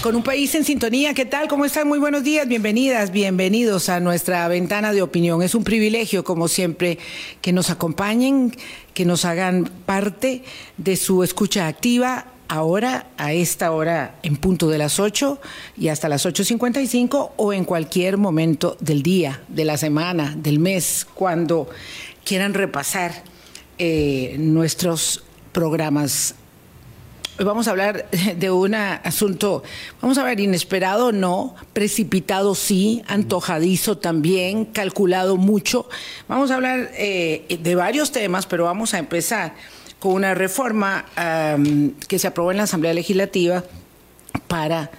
Con un país en sintonía, ¿qué tal? ¿Cómo están? Muy buenos días, bienvenidas, bienvenidos a nuestra ventana de opinión. Es un privilegio, como siempre, que nos acompañen, que nos hagan parte de su escucha activa ahora, a esta hora, en punto de las 8 y hasta las 8.55 o en cualquier momento del día, de la semana, del mes, cuando quieran repasar eh, nuestros programas vamos a hablar de un asunto, vamos a ver, inesperado no, precipitado sí, antojadizo también, calculado mucho. Vamos a hablar eh, de varios temas, pero vamos a empezar con una reforma que se aprobó en la Asamblea Legislativa para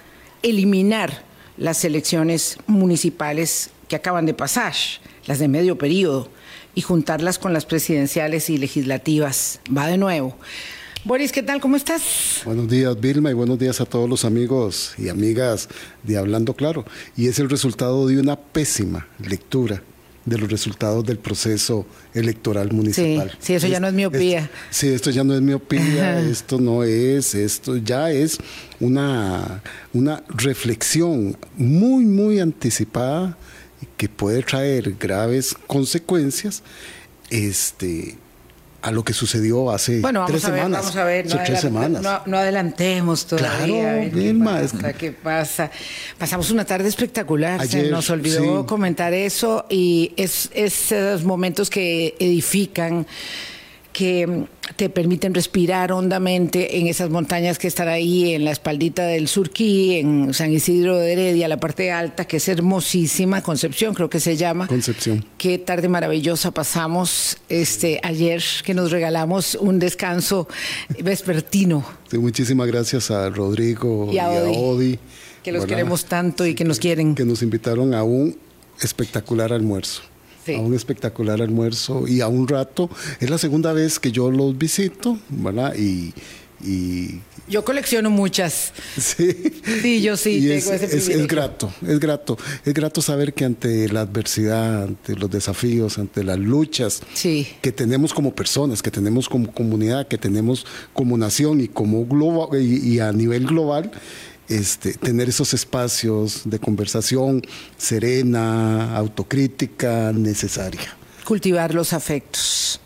eliminar las elecciones municipales que acaban de pasar, las de medio periodo, y juntarlas con las presidenciales y legislativas. Va de nuevo. Boris, ¿qué tal? ¿Cómo estás? Buenos días, Vilma, y buenos días a todos los amigos y amigas de Hablando Claro. Y es el resultado de una pésima lectura de los resultados del proceso electoral municipal. Sí, eso ya no es miopía. sí, esto ya no es miopía, esto no es, esto ya es una, una reflexión muy, muy anticipada que puede traer graves consecuencias. Este, a lo que sucedió hace bueno, tres semanas. Vamos a ver, no, tres semanas. No, adelantemos todavía. Claro, qué, ¿Qué pasa? Pasamos una tarde espectacular. Se nos olvidó comentar eso y es esos momentos que edifican que te permiten respirar hondamente en esas montañas que están ahí, en la espaldita del Surquí, en San Isidro de Heredia, la parte alta, que es hermosísima, Concepción creo que se llama. Concepción. Qué tarde maravillosa pasamos este ayer que nos regalamos un descanso vespertino. Sí, muchísimas gracias a Rodrigo y a, Odi, Que los queremos tanto y que nos quieren. Que nos invitaron a un espectacular almuerzo a un espectacular almuerzo y a un rato. Es la segunda vez que yo los visito, ¿verdad? Y, yo colecciono muchas. Sí. Sí, yo sí es, es, grato, es grato. Es grato saber que ante la adversidad, ante los desafíos, ante las luchas que tenemos como personas, que tenemos como comunidad, que tenemos como nación y como global, y a nivel global, este, tener esos espacios de conversación serena, autocrítica, necesaria. Cultivar los afectos.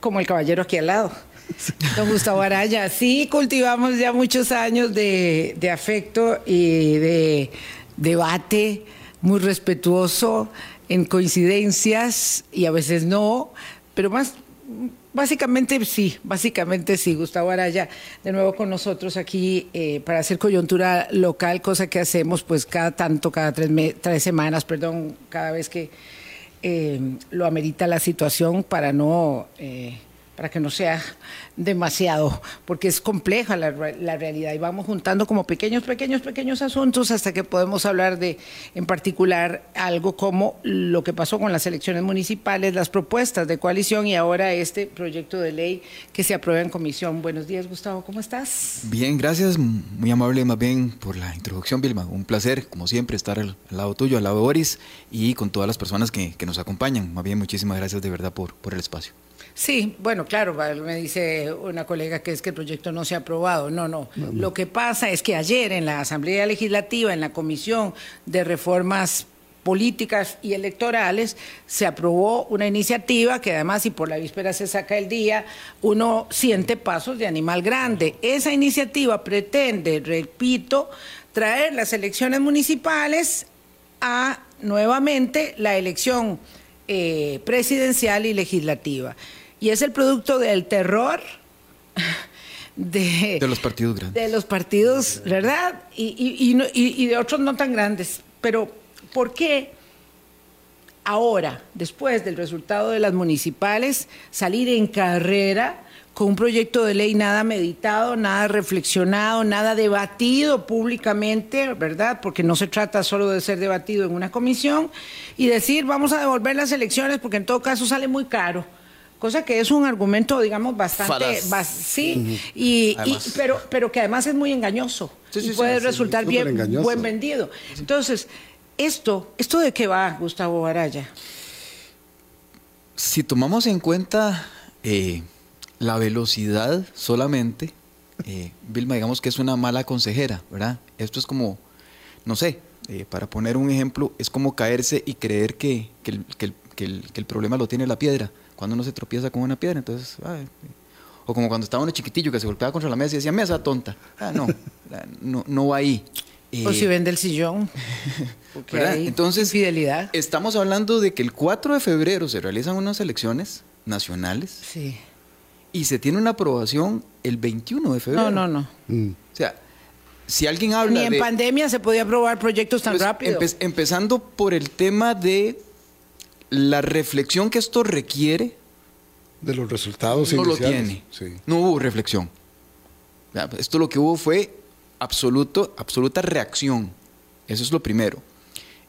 Como el caballero aquí al lado. Don Gustavo Araya, sí cultivamos ya muchos años de, de afecto y de debate muy respetuoso en coincidencias y a veces no, pero más Básicamente sí, básicamente sí, Gustavo Araya, de nuevo con nosotros aquí eh, para hacer coyuntura local, cosa que hacemos pues cada tanto, cada tres, tres semanas, perdón, cada vez que eh, lo amerita la situación para no... Eh, para que no sea demasiado, porque es compleja la, realidad y vamos juntando como pequeños, pequeños, pequeños asuntos hasta que podemos hablar de, en particular, algo como lo que pasó con las elecciones municipales, las propuestas de coalición y ahora este proyecto de ley que se aprueba en comisión. Buenos días, Gustavo, ¿cómo estás? Bien, gracias, muy amable más bien por la introducción, Vilma. Un placer, como siempre, estar al, lado tuyo, al lado de Boris y con todas las personas que, nos acompañan. Más bien, muchísimas gracias de verdad por el espacio. Sí, bueno, claro, me dice una colega que es que el proyecto no se ha aprobado. No, no. Lo que pasa es que ayer en la Asamblea Legislativa, en la Comisión de Reformas políticas y electorales, se aprobó una iniciativa que además, si por la víspera se saca el día, uno siente pasos de animal grande. Esa iniciativa pretende, repito, traer las elecciones municipales a nuevamente la elección eh, presidencial y legislativa y es el producto del terror de, de los partidos grandes. De los partidos, ¿verdad? Y, y, de otros no tan grandes. Pero, ¿por qué ahora, después del resultado de las municipales, salir en carrera con un proyecto de ley nada meditado, nada reflexionado, nada debatido públicamente, ¿verdad? Porque no se trata solo de ser debatido en una comisión y decir, vamos a devolver las elecciones porque en todo caso sale muy caro cosa que es un argumento, digamos, bastante, sí, y, pero, pero que además es muy engañoso y puede resultar bien buen vendido. Entonces, esto, esto de qué va, Gustavo Araya. Si tomamos en cuenta eh, la velocidad solamente, eh, Vilma, digamos que es una mala consejera, ¿verdad? Esto es como, no sé, eh, para poner un ejemplo, es como caerse y creer que, el, problema lo tiene la piedra. Cuando uno se tropieza con una piedra, entonces... o como cuando estaba uno chiquitillo que se golpeaba contra la mesa y decía, mesa tonta. Ah, no, no, no va ahí. o si vende el sillón. Entonces, fidelidad. estamos hablando de que el 4 de febrero se realizan unas elecciones nacionales. Sí. Y se tiene una aprobación el 21 de febrero. No, no, no. Mm. O sea, si alguien habla Ni en pandemia se podía aprobar proyectos tan pues, rápido. empezando por el tema de la reflexión que esto requiere. De los resultados No lo tiene. No hubo reflexión. Esto lo que hubo fue absoluto, absoluta reacción. Eso es lo primero.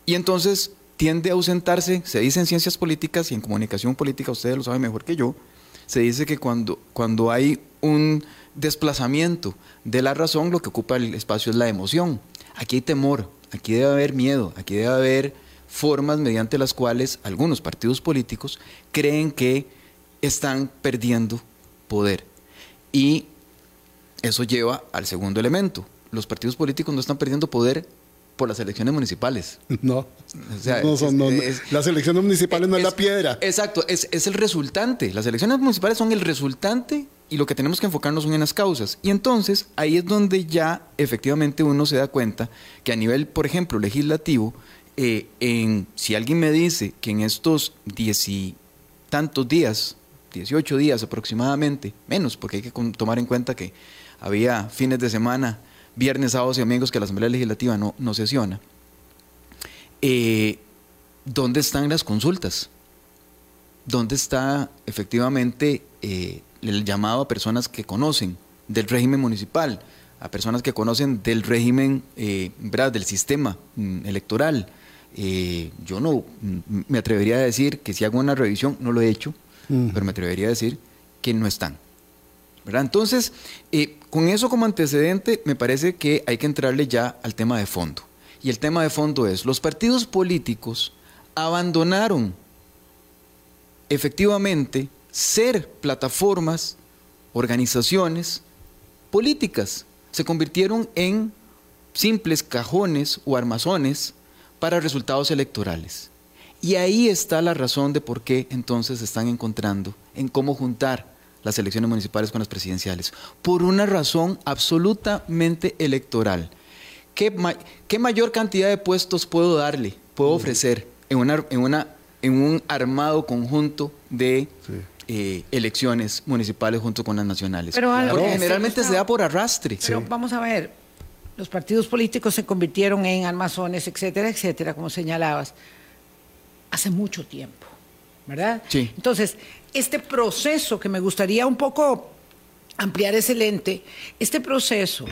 Y entonces tiende a ausentarse, se dice en ciencias políticas y en comunicación política, ustedes lo saben mejor que yo, se dice que cuando, cuando hay un desplazamiento de la razón, lo que ocupa el espacio es la emoción. Aquí hay temor, aquí debe haber miedo, aquí debe haber formas mediante las cuales algunos partidos políticos creen que están perdiendo poder. Y eso lleva al segundo elemento. Los partidos políticos no están perdiendo poder por las elecciones municipales. No. las elecciones municipales no es, la piedra. Exacto, es, el resultante. Las elecciones municipales son el resultante y lo que tenemos que enfocarnos son en las causas. Y entonces ahí es donde ya efectivamente uno se da cuenta que a nivel, por ejemplo, legislativo, eh, en, si alguien me dice que en estos diez y tantos días, 18 días aproximadamente, menos, porque hay que tomar en cuenta que había fines de semana viernes, sábados y domingos que la Asamblea Legislativa no, no sesiona, eh, ¿dónde están las consultas? ¿Dónde está efectivamente eh, el llamado a personas que conocen del régimen municipal, a personas que conocen del régimen, eh, del sistema mm, electoral? Yo no mm, me atrevería a decir que si hago una revisión, no lo he hecho, pero me atrevería a decir que no están. Entonces, eh, con eso como antecedente, me parece que hay que entrarle ya al tema de fondo. Y el tema de fondo es, los partidos políticos abandonaron efectivamente ser plataformas, organizaciones políticas. Se convirtieron en simples cajones o armazones para resultados electorales. Y ahí está la razón de por qué entonces se están encontrando en cómo juntar las elecciones municipales con las presidenciales, por una razón absolutamente electoral. ¿Qué, qué mayor cantidad de puestos puedo darle, puedo ofrecer en, una, en, una, en un armado conjunto de eh, elecciones municipales junto con las nacionales? Pero, Porque generalmente se da por arrastre. Pero vamos a ver, los partidos políticos se convirtieron en armazones, etcétera, etcétera, como señalabas, hace mucho tiempo, ¿verdad? Sí. Entonces, este proceso que me gustaría un poco ampliar ese lente, este proceso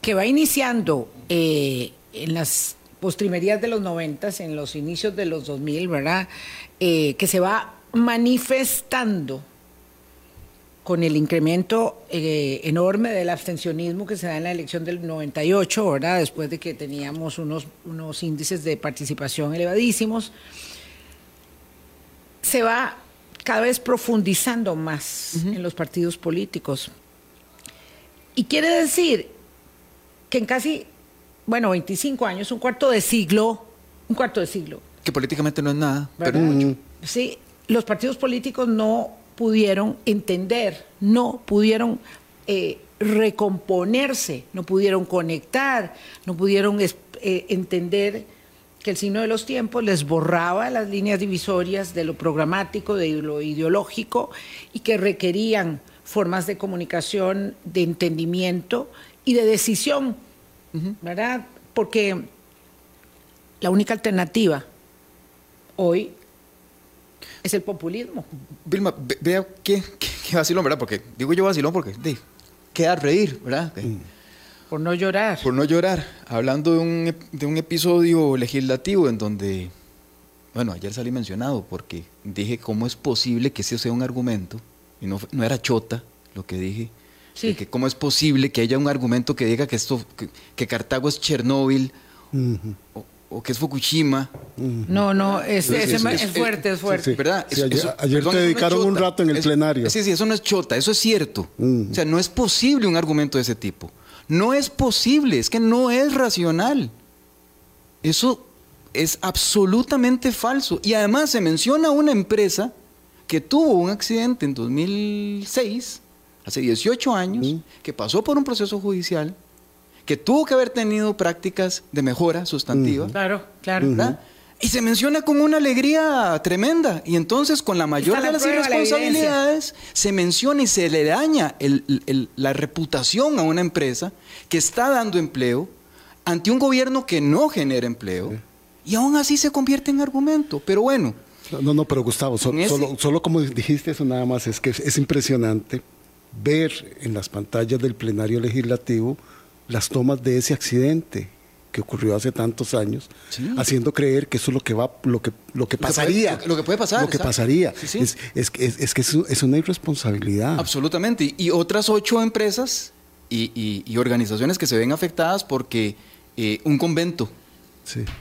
que va iniciando eh, en las postrimerías de los noventas, en los inicios de los 2000, ¿verdad? Eh, que se va manifestando con el incremento eh, enorme del abstencionismo que se da en la elección del 98, ¿verdad? Después de que teníamos unos, unos índices de participación elevadísimos, se va cada vez profundizando más en los partidos políticos. Y quiere decir que en casi, bueno, 25 años, un cuarto de siglo, un cuarto de siglo. Que políticamente no es nada, pero mucho. Sí, los partidos políticos no pudieron entender, no pudieron eh, recomponerse, no pudieron conectar, no pudieron eh, entender que el signo de los tiempos les borraba las líneas divisorias de lo programático, de lo ideológico, y que requerían formas de comunicación, de entendimiento y de decisión, ¿verdad? Porque la única alternativa hoy es el populismo. Vilma, vea qué, qué, vacilón, ¿verdad? Porque digo yo vacilón porque queda reír, ¿verdad? Mm. Por no llorar. Por no llorar. Hablando de un, de un episodio legislativo en donde, bueno, ayer salí mencionado porque dije cómo es posible que ese sea un argumento, y no, no era chota lo que dije, sí. que cómo es posible que haya un argumento que diga que, esto, que, Cartago es Chernóbil, o, o que es Fukushima. No, no, es, fuerte, es fuerte. ¿Verdad? ayer, te dedicaron un rato en el plenario. Sí, sí, eso no es chota, eso es cierto. O sea, no es posible un argumento de ese tipo. No es posible, es que no es racional. Eso es absolutamente falso. Y además se menciona una empresa que tuvo un accidente en 2006, hace 18 años, que pasó por un proceso judicial, que tuvo que haber tenido prácticas de mejora sustantiva. Claro, claro. Y se menciona con una alegría tremenda. Y entonces, con la mayor de las irresponsabilidades, se menciona y se le daña la reputación a una empresa que está dando empleo ante un gobierno que no genera empleo. Y aún así se convierte en argumento. Pero bueno. No, no, pero Gustavo, solo, solo como dijiste eso nada más, es que es impresionante ver en las pantallas del plenario legislativo las tomas de ese accidente que ocurrió hace tantos años, haciendo creer que eso es lo que va, lo que, lo que pasaría. Lo que puede, pasar. Lo que pasaría. Es, es, es, que es, una irresponsabilidad. Absolutamente. Y otras ocho empresas y, y, organizaciones que se ven afectadas porque eh, un convento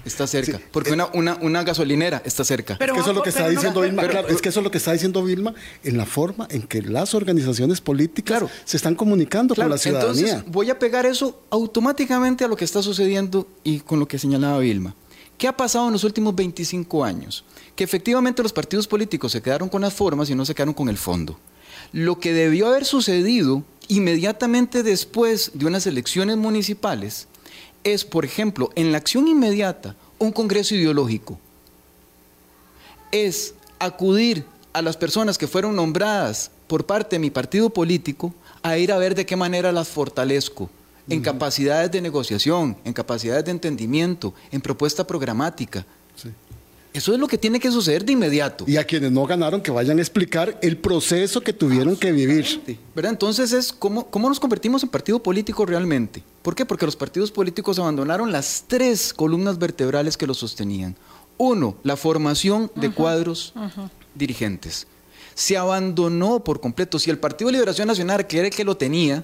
Está cerca. Porque una, una, una, gasolinera está cerca. Pero, es que eso es lo que está diciendo Vilma. es que eso es lo que está diciendo Vilma en la forma en que las organizaciones políticas se están comunicando con la ciudadanía. Entonces, voy a pegar eso automáticamente a lo que está sucediendo y con lo que señalaba Vilma. ¿Qué ha pasado en los últimos 25 años? Que efectivamente los partidos políticos se quedaron con las formas y no se quedaron con el fondo. Lo que debió haber sucedido inmediatamente después de unas elecciones municipales es, por ejemplo, en la acción inmediata, un congreso ideológico. Es acudir a las personas que fueron nombradas por parte de mi partido político a ir a ver de qué manera las fortalezco en capacidades de negociación, en capacidades de entendimiento, en propuesta programática. Eso es lo que tiene que suceder de inmediato. Y a quienes no ganaron, que vayan a explicar el proceso que tuvieron que vivir. ¿Verdad? Entonces es cómo, cómo nos convertimos en partido político realmente. ¿Por qué? Porque los partidos políticos abandonaron las tres columnas vertebrales que los sostenían. Uno, la formación de cuadros dirigentes. Se abandonó por completo. Si el Partido de Liberación Nacional, que era el que lo tenía,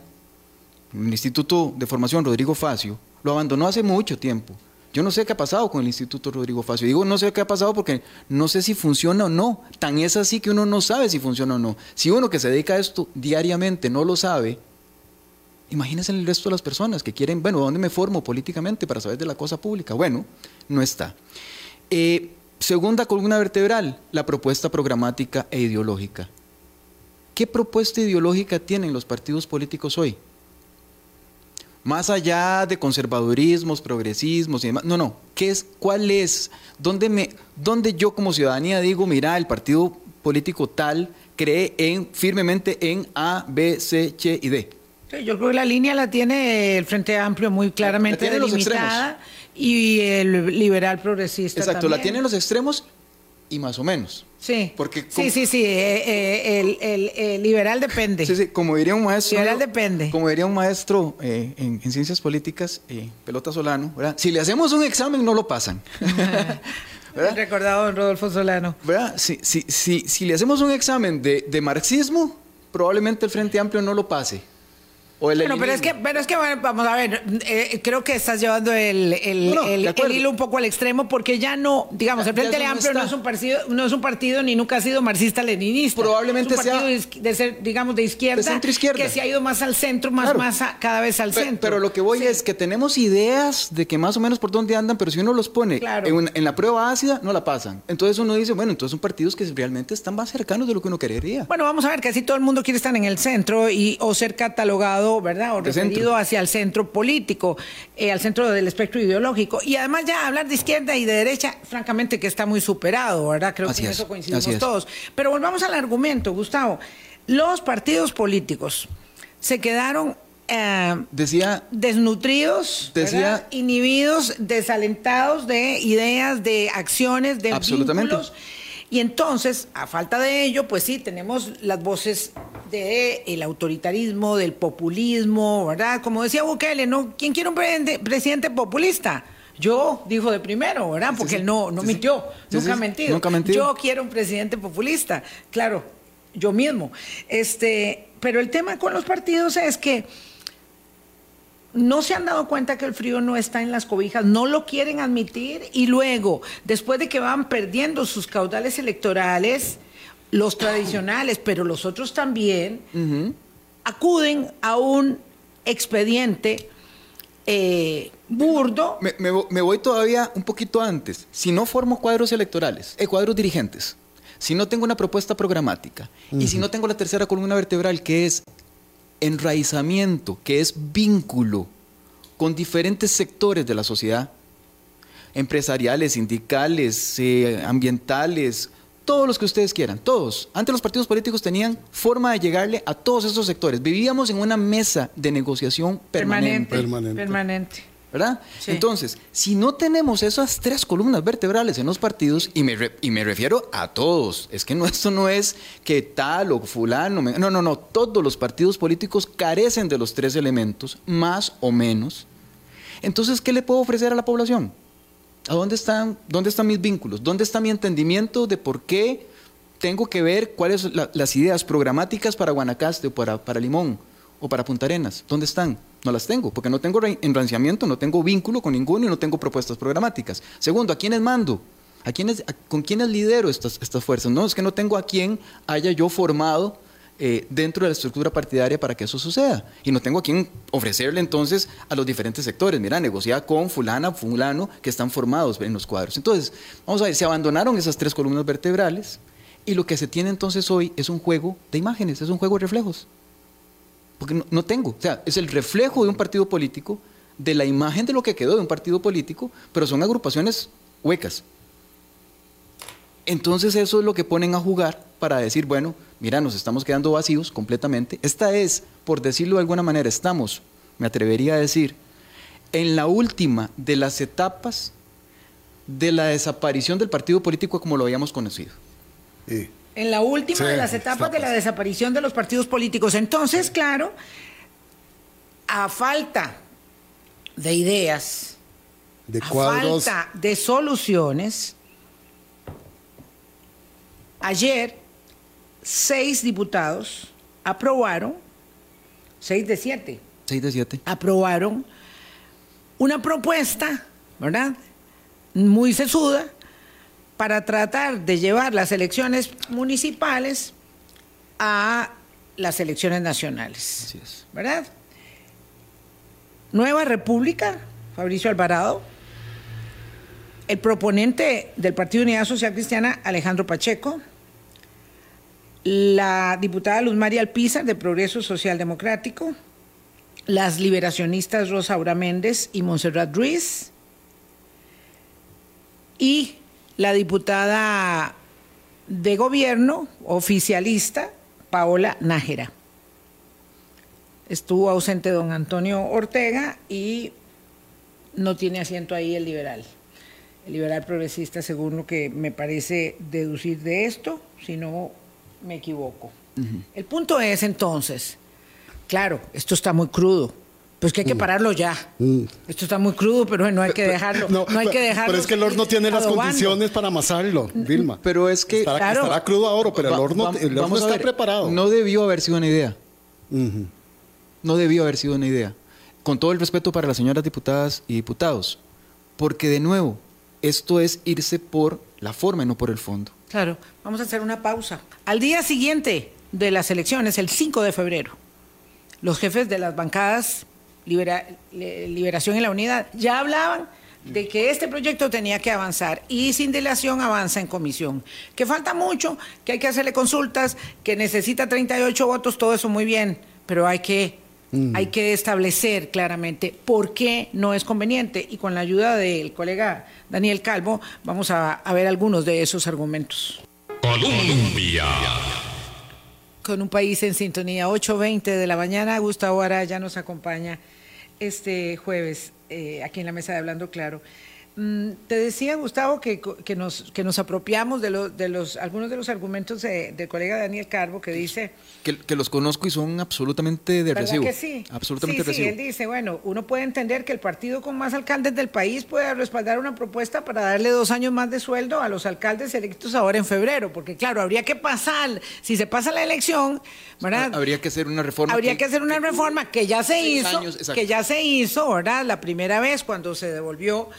el Instituto de Formación Rodrigo Facio, lo abandonó hace mucho tiempo. Yo no sé qué ha pasado con el Instituto Rodrigo Facio. Digo no sé qué ha pasado porque no sé si funciona o no. Tan es así que uno no sabe si funciona o no. Si uno que se dedica a esto diariamente no lo sabe, imagínense el resto de las personas que quieren, bueno, ¿dónde me formo políticamente para saber de la cosa pública? Bueno, no está. Eh, segunda columna vertebral, la propuesta programática e ideológica. ¿Qué propuesta ideológica tienen los partidos políticos hoy? Más allá de conservadurismos, progresismos y demás. No, no. ¿Qué es, ¿Cuál es? ¿Dónde, me, ¿Dónde yo como ciudadanía digo, mira, el partido político tal cree en, firmemente en A, B, C, H y D? yo creo que la línea la tiene el Frente Amplio muy claramente delimitada y el liberal progresista. Exacto, la tiene en los extremos y más o menos. Sí. Porque sí, sí, sí. Eh, eh, el, liberal depende. Sí, sí. Como diría un maestro. Liberal depende. Como diría un maestro eh, en, ciencias políticas, Pelota Solano, ¿verdad? Si le hacemos un examen, no lo pasan. ¿verdad? Recordado don Rodolfo Solano. ¿Verdad? Si, si, si, si le hacemos un examen de, de marxismo, probablemente el Frente Amplio no lo pase bueno, pero es que, pero es que vamos a ver, eh, creo que estás llevando el, el, hilo un poco al extremo porque ya no, digamos, el Frente Amplio no es un partido, no es un partido ni nunca ha sido marxista-leninista. Probablemente es un partido de ser, digamos, de izquierda, centro -izquierda. que se ha ido más al centro, más, más cada vez al centro. Pero lo que voy es que tenemos ideas de que más o menos por dónde andan, pero si uno los pone en, en, la prueba ácida, no la pasan. Entonces uno dice, bueno, entonces son partidos que realmente están más cercanos de lo que uno querería. Bueno, vamos a ver, que así todo el mundo quiere estar en el centro y o ser catalogado ¿verdad? O referido hacia el centro político, eh, al centro del espectro ideológico. Y además ya hablar de izquierda y de derecha, francamente que está muy superado, ¿verdad? Creo que en eso coincidimos todos. Pero volvamos al argumento, Gustavo. Los partidos políticos se quedaron eh, decía desnutridos, decía, inhibidos, desalentados de ideas, de acciones, de absolutamente. Y entonces, a falta de ello, pues sí, tenemos las voces del autoritarismo, del populismo, ¿verdad? Como decía Bukele, ¿no? ¿Quién quiere un presidente populista? Yo, dijo de primero, ¿verdad? Porque él no, no mintió, nunca, ha mentido. nunca mentido. Yo quiero un presidente populista, claro, yo mismo. Este, pero el tema con los partidos es que no se han dado cuenta que el frío no está en las cobijas, no lo quieren admitir y luego, después de que van perdiendo sus caudales electorales, los tradicionales, pero los otros también, acuden a un expediente eh, burdo. Me, voy todavía un poquito antes. Si no formo cuadros electorales, eh, cuadros dirigentes, si no tengo una propuesta programática y si no tengo la tercera columna vertebral que es enraizamiento, que es vínculo con diferentes sectores de la sociedad, empresariales, sindicales, eh, ambientales, todos los que ustedes quieran, todos. Antes los partidos políticos tenían forma de llegarle a todos esos sectores. Vivíamos en una mesa de negociación permanente. Permanente. permanente. ¿Verdad? Entonces, si no tenemos esas tres columnas vertebrales en los partidos, y me, y me refiero a todos, es que no, esto no es que tal o fulano, no, no, no, todos los partidos políticos carecen de los tres elementos, más o menos. Entonces, ¿qué le puedo ofrecer a la población? ¿A dónde están, dónde están mis vínculos? ¿Dónde está mi entendimiento de por qué tengo que ver cuáles son las ideas programáticas para Guanacaste o para, para Limón o para Punta Arenas? ¿Dónde están? No las tengo, porque no tengo enranciamiento, no tengo vínculo con ninguno y no tengo propuestas programáticas. Segundo, ¿a quiénes mando? ¿A quiénes, ¿Con quiénes lidero estas, estas fuerzas? No, es que no tengo a quién haya yo formado eh, dentro de la estructura partidaria para que eso suceda. Y no tengo a quién ofrecerle entonces a los diferentes sectores. Mira, negocia con fulana, fulano, que están formados en los cuadros. Entonces, vamos a ver, se abandonaron esas tres columnas vertebrales y lo que se tiene entonces hoy es un juego de imágenes, es un juego de reflejos. Porque no, tengo, o sea, es el reflejo de un partido político, de la imagen de lo que quedó de un partido político, pero son agrupaciones huecas. Entonces eso es lo que ponen a jugar para decir, bueno, mira, nos estamos quedando vacíos completamente. Esta es, por decirlo de alguna manera, estamos, me atrevería a decir, en la última de las etapas de la desaparición del partido político como lo habíamos conocido. En la última de las etapas de la desaparición de los partidos políticos. Entonces, claro, a falta de ideas, de a falta de soluciones, ayer seis diputados aprobaron, seis de siete. Seis de siete. Aprobaron una propuesta, ¿verdad? Muy sesuda para tratar de llevar las elecciones municipales a las elecciones nacionales. Así es. ¿Verdad? Nueva República, Fabricio Alvarado, el proponente del Partido Unidad Social Cristiana, Alejandro Pacheco, la diputada Luz María Alpizar de Progreso Social Democrático, las liberacionistas Rosa Aura Méndez y Montserrat Ruiz, y la diputada de gobierno oficialista Paola Nájera. Estuvo ausente don Antonio Ortega y no tiene asiento ahí el liberal. El liberal progresista, según lo que me parece deducir de esto, si no me equivoco. El punto es entonces, claro, esto está muy crudo. Pues que hay que mm. pararlo ya. Mm. Esto está muy crudo, pero no hay que dejarlo. No, hay que dejarlo. Pero es que el horno tiene las condiciones para amasarlo, Vilma. Pero es que estará, crudo ahora, pero el horno, está preparado. No debió haber sido una idea. No debió haber sido una idea. Con todo el respeto para las señoras diputadas y diputados, porque de nuevo, esto es irse por la forma y no por el fondo. Claro, vamos a hacer una pausa. Al día siguiente de las elecciones, el 5 de febrero, los jefes de las bancadas Liberación y la Unidad ya hablaban de que este proyecto tenía que avanzar y sin dilación avanza en comisión. Que falta mucho, que hay que hacerle consultas, que necesita 38 votos, todo eso muy bien, pero hay que, mm. hay que establecer claramente por qué no es conveniente y con la ayuda del colega Daniel Calvo, vamos a, ver algunos de esos argumentos. Colombia. Con un país en sintonía, 8.20 de la mañana, Gustavo Ara ya nos acompaña este jueves eh, aquí en la mesa de Hablando Claro. Mm, te decía, Gustavo, que, que, nos, que nos apropiamos de, de los, algunos de los argumentos del colega Daniel Carbo, que dice... Que, los conozco y son absolutamente de recibo. que sí? Absolutamente sí, Sí, él dice, bueno, uno puede entender que el partido con más alcaldes del país puede respaldar una propuesta para darle dos años más de sueldo a los alcaldes electos ahora en febrero, porque claro, habría que pasar, si se pasa la elección, ¿verdad? Habría que hacer una reforma. Habría que, hacer una reforma que ya se hizo, que ya se hizo, ¿verdad? La primera vez cuando se devolvió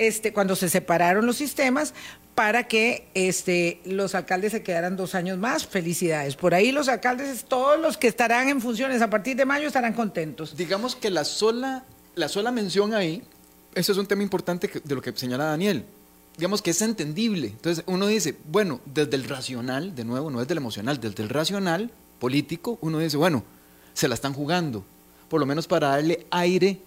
este, cuando se separaron los sistemas para que este, los alcaldes se quedaran dos años más. Felicidades. Por ahí los alcaldes, todos los que estarán en funciones a partir de mayo estarán contentos. Digamos que la sola, la sola mención ahí, eso es un tema importante de lo que señala Daniel. Digamos que es entendible. Entonces uno dice, bueno, desde el racional, de nuevo, no desde el emocional, desde el racional político, uno dice, bueno, se la están jugando, por lo menos para darle aire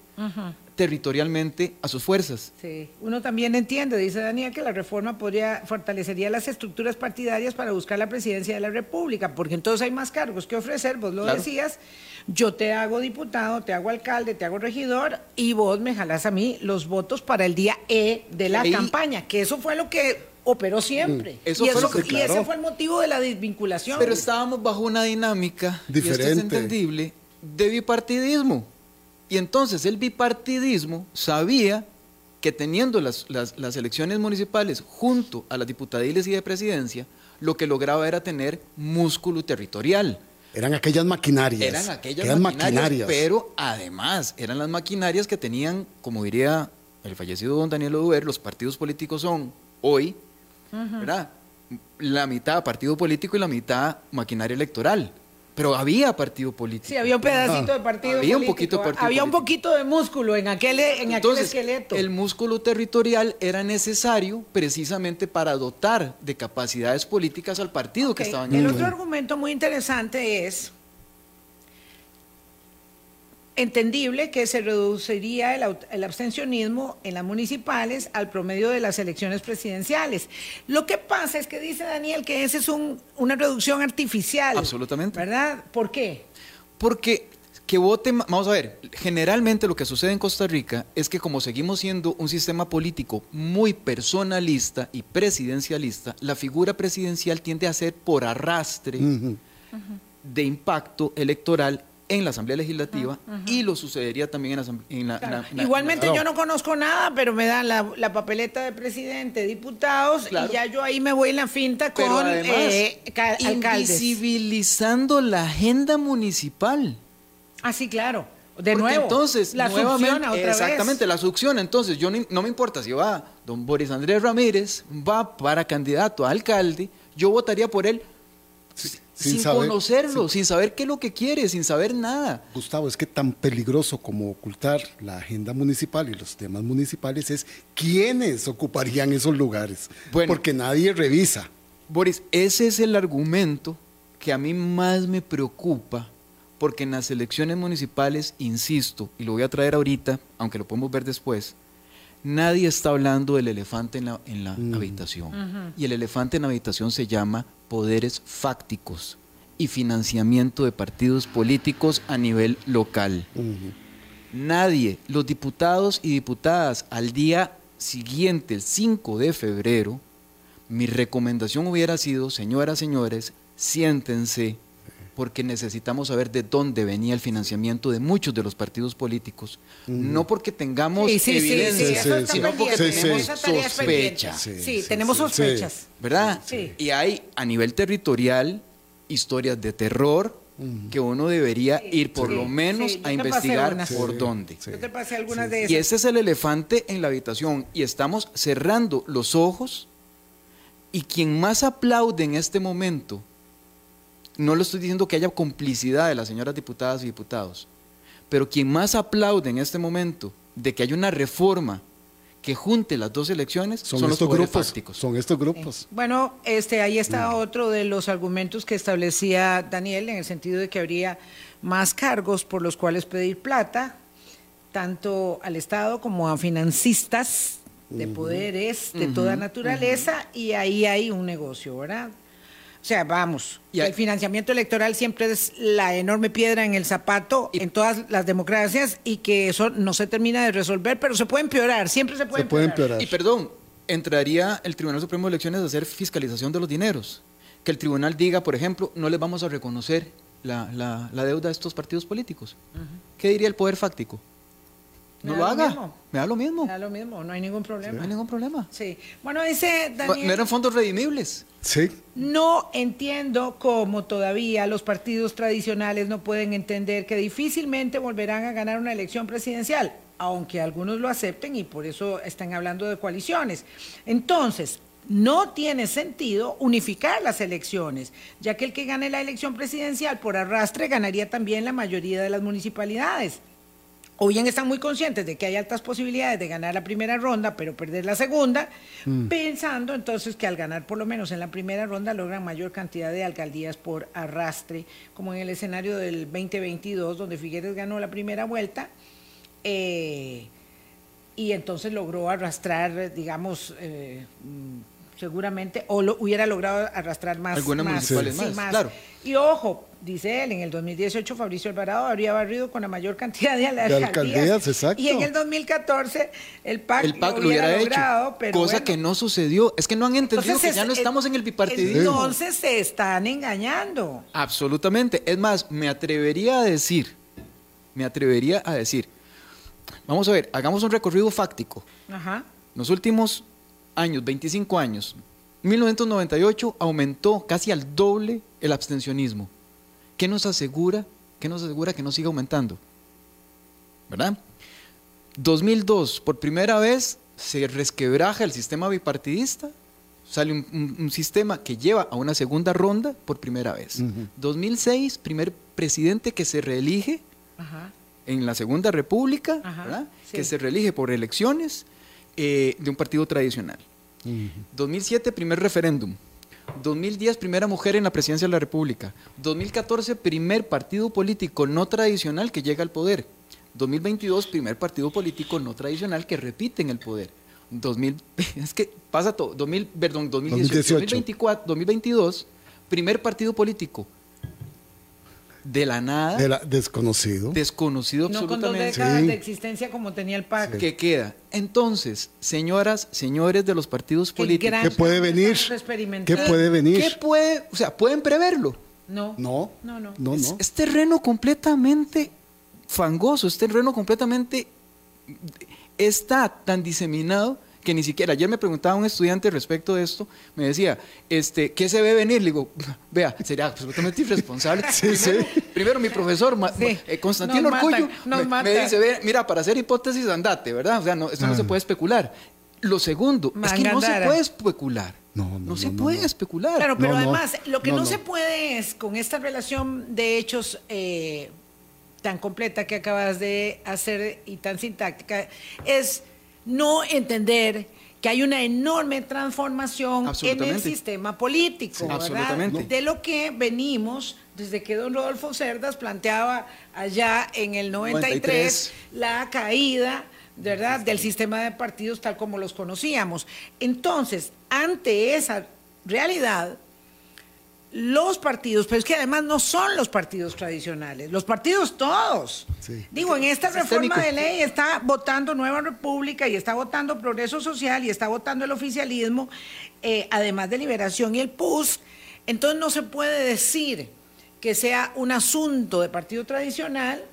territorialmente a sus fuerzas. Sí, uno también entiende, dice Daniel, que la reforma podría fortalecería las estructuras partidarias para buscar la presidencia de la República, porque entonces hay más cargos que ofrecer, vos lo decías, yo te hago diputado, te hago alcalde, te hago regidor y vos me jalás a mí los votos para el día E de la campaña, que eso fue lo que operó siempre. Mm, eso y, y ese fue el motivo de la desvinculación. Pero estábamos bajo una dinámica, diferente, y esto es entendible, de bipartidismo. Y entonces el bipartidismo sabía que teniendo las, elecciones municipales junto a las diputadiles y de presidencia, lo que lograba era tener músculo territorial. Eran aquellas maquinarias. Eran aquellas maquinarias, pero además eran las maquinarias que tenían, como diría el fallecido don Daniel Oduber, los partidos políticos son hoy, ¿verdad? La mitad partido político y la mitad maquinaria electoral. Pero había partido político. Sí, había un pedacito de partido había Un poquito de partido había un poquito de músculo en aquel, en aquel esqueleto. El músculo territorial era necesario precisamente para dotar de capacidades políticas al partido que estaban El otro argumento muy interesante es entendible que se reduciría el, abstencionismo en las municipales al promedio de las elecciones presidenciales. Lo que pasa es que dice Daniel que esa es una reducción artificial. Absolutamente. ¿Verdad? ¿Por qué? Porque que vote, vamos a ver, generalmente lo que sucede en Costa Rica es que como seguimos siendo un sistema político muy personalista y presidencialista, la figura presidencial tiende a ser por arrastre de impacto electoral en la Asamblea Legislativa y lo sucedería también en la... Igualmente yo no conozco nada, pero me dan la, papeleta de presidente, diputados, y ya yo ahí me voy en la finta con eh, Invisibilizando la agenda municipal. Ah, sí, claro. De nuevo. Entonces, la nuevamente, otra exactamente, la succión. Entonces, yo no me importa si va don Boris Andrés Ramírez, va para candidato a alcalde, yo votaría por él sin, conocerlo, sin saber qué es lo que quiere, sin saber nada. Gustavo, es que tan peligroso como ocultar la agenda municipal y los temas municipales es quiénes ocuparían esos lugares, porque nadie revisa. Boris, ese es el argumento que a mí más me preocupa, porque en las elecciones municipales, insisto, y lo voy a traer ahorita, aunque lo podemos ver después, nadie está hablando del elefante en la, en la mm. habitación. Y el elefante en la habitación se llama poderes fácticos y financiamiento de partidos políticos a nivel local. Nadie, los diputados y diputadas al día siguiente, el 5 de febrero, mi recomendación hubiera sido, señoras, señores, siéntense, porque necesitamos saber de dónde venía el financiamiento de muchos de los partidos políticos. No porque tengamos evidencia, sino porque tenemos sospechas. Sí, tenemos sospechas. ¿Verdad? Y hay a nivel territorial historias de terror que uno debería ir por lo menos a investigar por dónde. Yo te pasé algunas de esas. Y ese es el elefante en la habitación y estamos cerrando los ojos y quien más aplaude en este momento no lo estoy diciendo que haya complicidad de las señoras diputadas y diputados, pero quien más aplaude en este momento de que haya una reforma que junte las dos elecciones son, estos grupos. Son estos grupos. Bueno, este, ahí está otro de los argumentos que establecía Daniel en el sentido de que habría más cargos por los cuales pedir plata, tanto al Estado como a financistas de poderes de toda naturaleza, y ahí hay un negocio, ¿verdad? O sea, vamos, y el financiamiento electoral siempre es la enorme piedra en el zapato en todas las democracias y que eso no se termina de resolver, pero se puede empeorar, siempre se puede, empeorar. Y perdón, entraría el Tribunal Supremo de Elecciones a hacer fiscalización de los dineros. Que el tribunal diga, por ejemplo, no les vamos a reconocer la, deuda de estos partidos políticos. ¿Qué diría el poder fáctico? No lo, haga. Me da lo mismo. Me da lo mismo, no hay ningún problema. No hay ningún problema. Sí. Bueno, dice Daniel. No eran fondos redimibles. Sí. No entiendo cómo todavía los partidos tradicionales no pueden entender que difícilmente volverán a ganar una elección presidencial, aunque algunos lo acepten y por eso están hablando de coaliciones. Entonces, no tiene sentido unificar las elecciones, ya que el que gane la elección presidencial por arrastre ganaría también la mayoría de las municipalidades o bien están muy conscientes de que hay altas posibilidades de ganar la primera ronda, pero perder la segunda, mm. pensando entonces que al ganar por lo menos en la primera ronda logran mayor cantidad de alcaldías por arrastre, como en el escenario del 2022, donde Figueres ganó la primera vuelta. Eh, y entonces logró arrastrar, digamos, eh, seguramente, o lo, hubiera logrado arrastrar más. Algunas municipales más, claro. Y ojo, dice él, en el 2018 Fabricio Alvarado habría barrido con la mayor cantidad de, alcaldías. exacto. Y en el 2014 el PAC, el PAC lo, hubiera, logrado, pero cosa que no sucedió. Es que no han entendido que ya no estamos en el bipartidismo. Entonces se están engañando. Absolutamente. Es más, me atrevería a decir, me atrevería a decir, vamos a ver, hagamos un recorrido fáctico. Ajá. Los últimos años, 25 años, 1998 aumentó casi al doble el abstencionismo. ¿Qué nos asegura? ¿Qué nos asegura que no siga aumentando? ¿Verdad? 2002, por primera vez se resquebraja el sistema bipartidista, sale un, sistema que lleva a una segunda ronda por primera vez. 2006, primer presidente que se reelige en la Segunda República, ¿verdad? que se reelige por elecciones eh, de un partido tradicional. 2007, primer referéndum. 2010, primera mujer en la presidencia de la República. 2014, primer partido político no tradicional que llega al poder. 2022, primer partido político no tradicional que repite en el poder. 2000, es que pasa todo. 2000, perdón, 2018, 2024, 2022, primer partido político de la nada. desconocido. Desconocido absolutamente. No con dos décadas de existencia como tenía el PAC. ¿Qué queda? Entonces, señoras, señores de los partidos políticos. ¿Qué puede venir? ¿Qué puede venir? ¿Qué puede? O sea, ¿pueden preverlo? No. No. No, no. no, no. Es, terreno completamente fangoso, es terreno completamente. Está tan diseminado que ni siquiera, ayer me preguntaba un estudiante respecto de esto, me decía, este, ¿qué se ve venir? Le digo, vea, sería absolutamente irresponsable. primero, mi profesor, eh, Constantino Orcullo, me, dice, mira, para hacer hipótesis andate, ¿verdad? O sea, no, esto no se ah. puede especular. Lo segundo, es que no se puede especular. No, no, no se puede especular. Claro, pero además, lo que no, se puede es, con esta relación de hechos eh, tan completa que acabas de hacer y tan sintáctica, es no entender que hay una enorme transformación en el sistema político, ¿verdad? De lo que venimos desde que don Rodolfo Cerdas planteaba allá en el 93, la caída, ¿verdad?, del sistema de partidos tal como los conocíamos. Entonces, ante esa realidad, los partidos, pero es que además no son los partidos tradicionales, los partidos todos. Digo, en esta reforma de ley está votando Nueva República y está votando Progreso Social y está votando el oficialismo, eh, además de Liberación y el PUS. Entonces no se puede decir que sea un asunto de partido tradicional,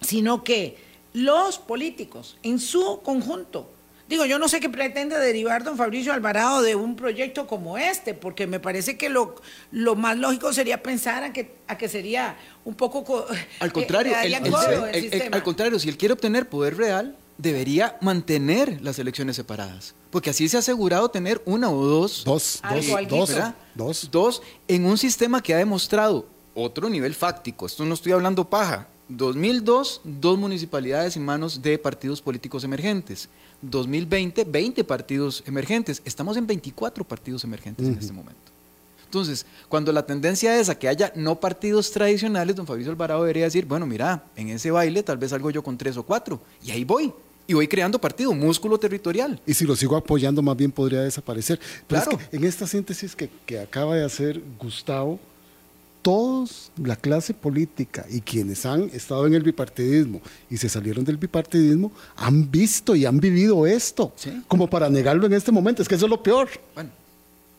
sino que los políticos en su conjunto Digo, yo no sé qué pretende derivar don Fabricio Alvarado de un proyecto como este, porque me parece que lo, lo más lógico sería pensar a que, a que sería un poco... Al contrario, al contrario, si él quiere obtener poder real, debería mantener las elecciones separadas. Porque así se ha asegurado tener una o dos. Dos, dos, dos, dos. en un sistema que ha demostrado otro nivel fáctico. Esto no estoy hablando paja. 2002, dos municipalidades en manos de partidos políticos emergentes. 2020, 20 partidos emergentes. Estamos en 24 partidos emergentes en este momento. Entonces, cuando la tendencia es a que haya no partidos tradicionales, don Fabricio Alvarado debería decir, bueno, mira, en ese baile tal vez salgo yo con tres o cuatro, y ahí voy. y voy creando partido, músculo territorial. Y si lo sigo apoyando, más bien podría desaparecer. Pero claro. es que en esta síntesis que, que acaba de hacer Gustavo, todos, la clase política y quienes han estado en el bipartidismo y se salieron del bipartidismo, han visto y han vivido esto, como para negarlo en este momento. Es que eso es lo peor. Bueno,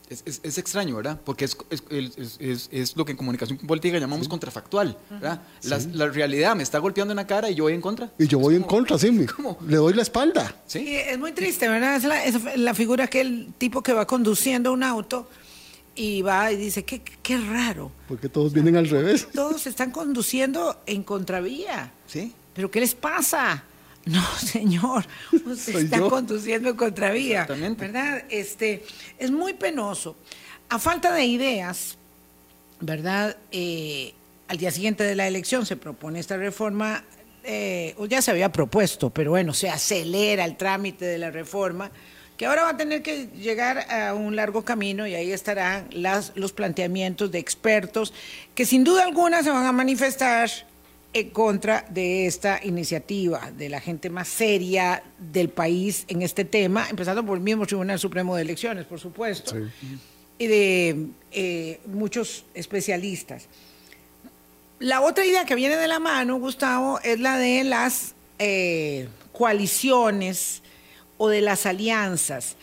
es, extraño, ¿verdad? Porque es, es, lo que en comunicación política llamamos contrafactual, ¿verdad? La, realidad me está golpeando en la cara y yo voy en contra. Y yo voy en contra, sí. Le doy la espalda. Sí. es muy triste, ¿verdad? Es la, es la figura que el tipo que va conduciendo un auto y va y dice, qué, qué raro. Porque todos vienen al revés. Todos están conduciendo en contravía. Sí. ¿Pero qué les pasa? No, señor, usted está conduciendo en contravía. Exactamente. ¿Verdad? Este, es muy penoso. A falta de ideas, ¿verdad? Eh, al día siguiente de la elección se propone esta reforma, eh, o ya se había propuesto, pero bueno, se acelera el trámite de la reforma, que ahora va a tener que llegar a un largo camino y ahí estarán las, los planteamientos de expertos que sin duda alguna se van a manifestar en contra de esta iniciativa, de la gente más seria del país en este tema, empezando por el mismo Tribunal Supremo de Elecciones, por supuesto, y de eh, muchos especialistas. La otra idea que viene de la mano, Gustavo, es la de las eh, coaliciones o de las alianzas,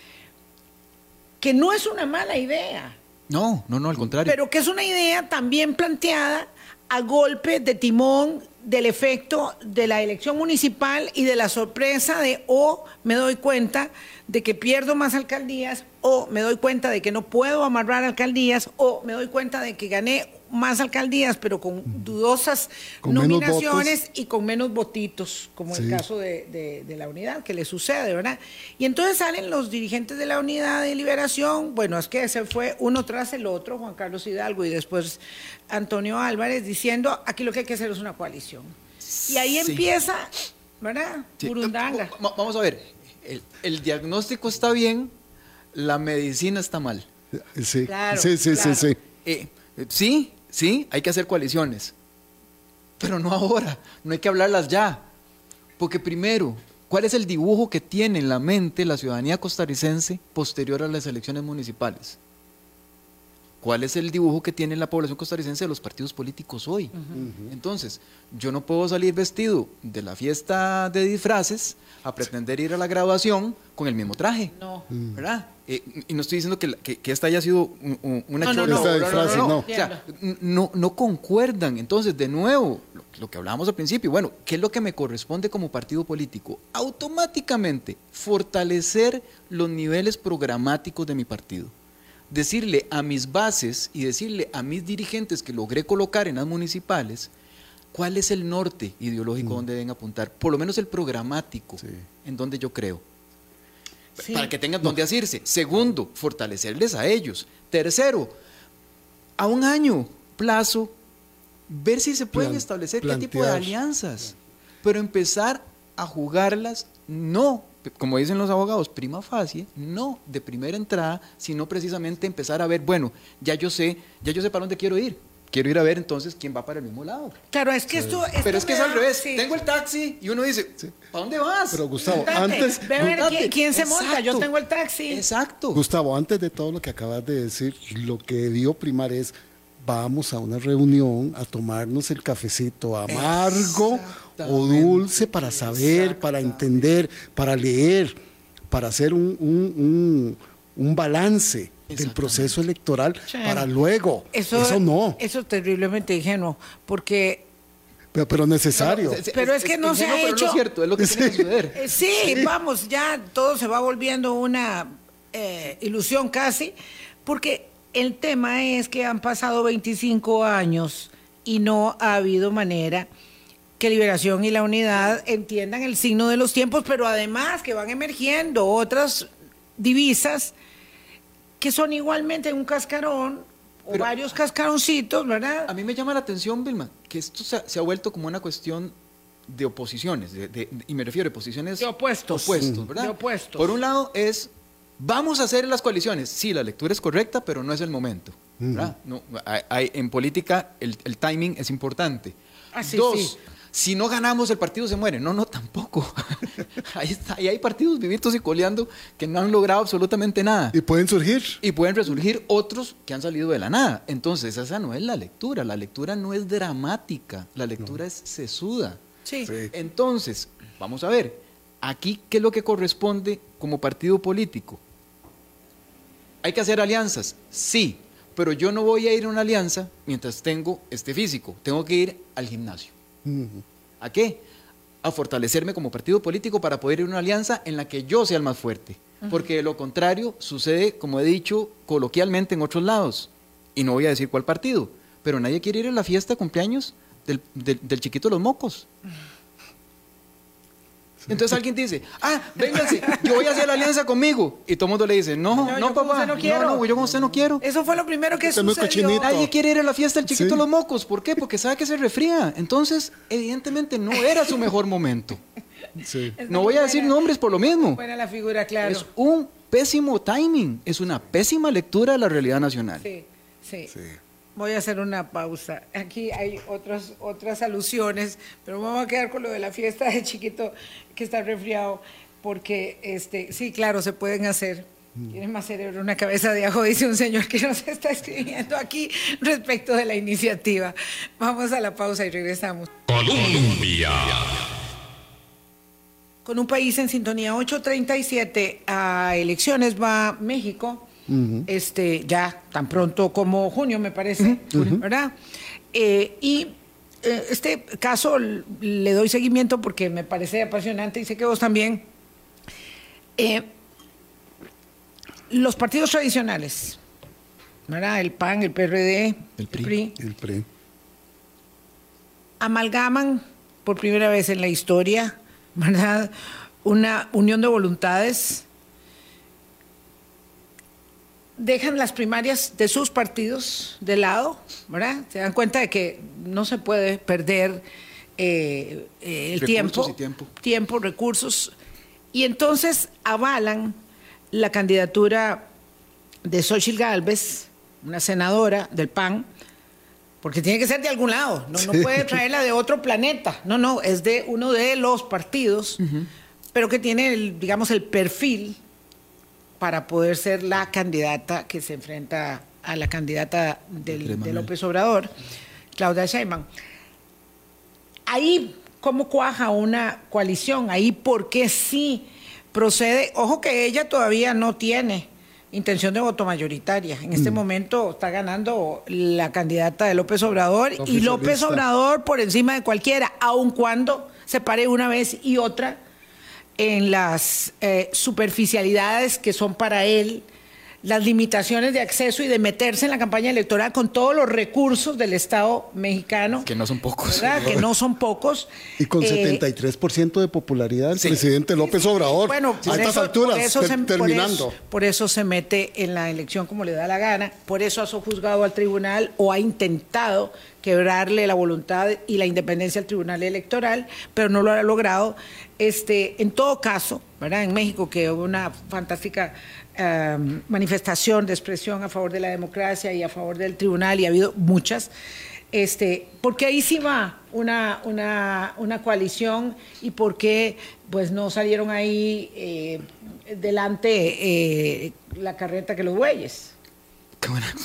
que no es una mala idea. No, no, no, al contrario. Pero que es una idea también planteada a golpe de timón del efecto de la elección municipal y de la sorpresa de o me doy cuenta de que pierdo más alcaldías o me doy cuenta de que no puedo amarrar alcaldías o me doy cuenta de que gané más alcaldías, pero con dudosas nominaciones y con menos votitos, como el caso de, la unidad, que le sucede, ¿verdad? Y entonces salen los dirigentes de la unidad de liberación, bueno, es que se fue uno tras el otro, Juan Carlos Hidalgo y después Antonio Álvarez, diciendo, aquí lo que hay que hacer es una coalición. Y ahí empieza, ¿verdad? Burundanga. Vamos a ver, el, diagnóstico está bien, la medicina está mal. Sí, sí, sí, sí, eh, sí, Sí, hay que hacer coaliciones, pero no ahora, no hay que hablarlas ya. Porque primero, ¿cuál es el dibujo que tiene en la mente la ciudadanía costarricense posterior a las elecciones municipales? ¿Cuál es el dibujo que tiene la población costarricense de los partidos políticos hoy? Entonces, yo no puedo salir vestido de la fiesta de disfraces a pretender ir a la graduación con el mismo traje. No. ¿Verdad? Eh, y no estoy diciendo que, esta haya sido una no, no, no, no, concuerdan. Entonces, de nuevo, lo, que hablábamos al principio, bueno, ¿qué es lo que me corresponde como partido político? Automáticamente fortalecer los niveles programáticos de mi partido. Decirle a mis bases y decirle a mis dirigentes que logré colocar en las municipales cuál es el norte ideológico mm. donde deben apuntar, por lo menos el programático en donde yo creo. Para que tengan donde asirse. Segundo, fortalecerles a ellos. Tercero, a un año plazo, ver si se pueden establecer qué tipo de alianzas, pero empezar a jugarlas no, como dicen los abogados, prima facie, no de primera entrada, sino precisamente empezar a ver, bueno, ya yo sé, ya yo sé para dónde quiero ir quiero ir a ver entonces quién va para el mismo lado. Claro, es que esto, Pero es que es al revés. Tengo el taxi y uno dice, ¿para dónde vas? Pero Gustavo, antes... Ve a ver quién, se monta, yo tengo el taxi. Exacto. Gustavo, antes de todo lo que acabas de decir, lo que debió primar es, vamos a una reunión a tomarnos el cafecito amargo o dulce para saber, para entender, para leer, para hacer un, un, un balance del proceso electoral para luego. Eso, no. Eso es terriblemente ingenuo, porque pero, necesario. pero es, que no se ha hecho. es cierto, es lo que tiene que suceder. Eh, sí, vamos, ya todo se va volviendo una eh, ilusión casi, porque el tema es que han pasado 25 años y no ha habido manera que Liberación y la Unidad entiendan el signo de los tiempos, pero además que van emergiendo otras divisas que son igualmente un cascarón o varios cascaroncitos, ¿verdad? A mí me llama la atención, Vilma, que esto se ha, vuelto como una cuestión de oposiciones, y me refiero a posiciones de opuestos, opuestos ¿verdad? De opuestos. Por un lado es, vamos a hacer las coaliciones. Sí, la lectura es correcta, pero no es el momento. ¿verdad? no, hay, en política el, timing es importante. Ah, Dos, si no ganamos el partido se muere. No, no, tampoco. ahí, está, ahí hay partidos vivitos y coleando que no han logrado absolutamente nada. Y pueden surgir. Y pueden resurgir otros que han salido de la nada. Entonces, esa no es la lectura. La lectura no es dramática. La lectura es sesuda. Sí. Entonces, vamos a ver. Aquí, ¿qué es lo que corresponde como partido político? ¿Hay que hacer alianzas? Sí, pero yo no voy a ir a una alianza mientras tengo este físico. Tengo que ir al gimnasio. ¿A qué? A fortalecerme como partido político para poder ir a una alianza en la que yo sea el más fuerte. Porque de lo contrario sucede, como he dicho coloquialmente en otros lados, y no voy a decir cuál partido, pero nadie quiere ir a la fiesta de cumpleaños del, del chiquito de los mocos. Entonces alguien dice, ah, véngase, yo voy a hacer la alianza conmigo. Y todo el mundo le dice, no, no, papá, no, quiero. no, yo con usted no quiero. Eso fue lo primero que sucedió. Nadie quiere ir a la fiesta del chiquito de los mocos. ¿Por qué? Porque sabe que se refría. Entonces, evidentemente no era su mejor momento. No voy a decir nombres por lo mismo. Buena la figura, claro. Es un pésimo timing, es una pésima lectura de la realidad nacional. sí. sí. Voy a hacer una pausa. Aquí hay otras, otras alusiones, pero vamos a quedar con lo de la fiesta de chiquito que está resfriado, porque este, sí, claro, se pueden hacer. Tienes más cerebro, una cabeza de ajo, dice un señor que nos está escribiendo aquí respecto de la iniciativa. Vamos a la pausa y regresamos. Colombia. Con un país en sintonía 837 a elecciones va México este, ya tan pronto como junio, me parece, ¿verdad? Eh, y este caso le doy seguimiento porque me parece apasionante y sé que vos también. Eh, los partidos tradicionales, ¿verdad? El PAN, el PRD, el PRI, el PRI, amalgaman por primera vez en la historia, ¿verdad? Una unión de voluntades dejan las primarias de sus partidos de lado, ¿verdad? Se dan cuenta de que no se puede perder eh, eh, el tiempo, tiempo, recursos, y entonces avalan la candidatura de Xochitl Galvez, una senadora del PAN, porque tiene que ser de algún lado, no, no puede traerla de otro planeta, no, no, es de uno de los partidos, pero que tiene, el, digamos, el perfil para poder ser la candidata que se enfrenta a la candidata del, de López Obrador, Claudia Sheinbaum. Ahí, ¿cómo cuaja una coalición? Ahí, ¿por qué sí procede? Ojo que ella todavía no tiene intención de voto mayoritaria. En este mm. momento está ganando la candidata de López Obrador y López Obrador por encima de cualquiera, aun cuando se pare una vez y otra en las eh, superficialidades que son para él las limitaciones de acceso y de meterse en la campaña electoral con todos los recursos del Estado mexicano. Que no son pocos. Que no son pocos. Y con 73% eh, de popularidad el presidente López Obrador. Bueno, a estas alturas, terminando. Por eso, se mete en la elección como le da la gana. Por eso ha juzgado al tribunal o ha intentado quebrarle la voluntad y la independencia al Tribunal Electoral, pero no lo ha logrado. Este, en todo caso, ¿verdad? En México, que hubo una fantástica Em, manifestación de expresión a favor de la democracia y a favor del tribunal, y ha habido muchas, este, porque ahí sí va una, una, una coalición y por qué pues, no salieron ahí eh, delante eh, la carreta que los bueyes.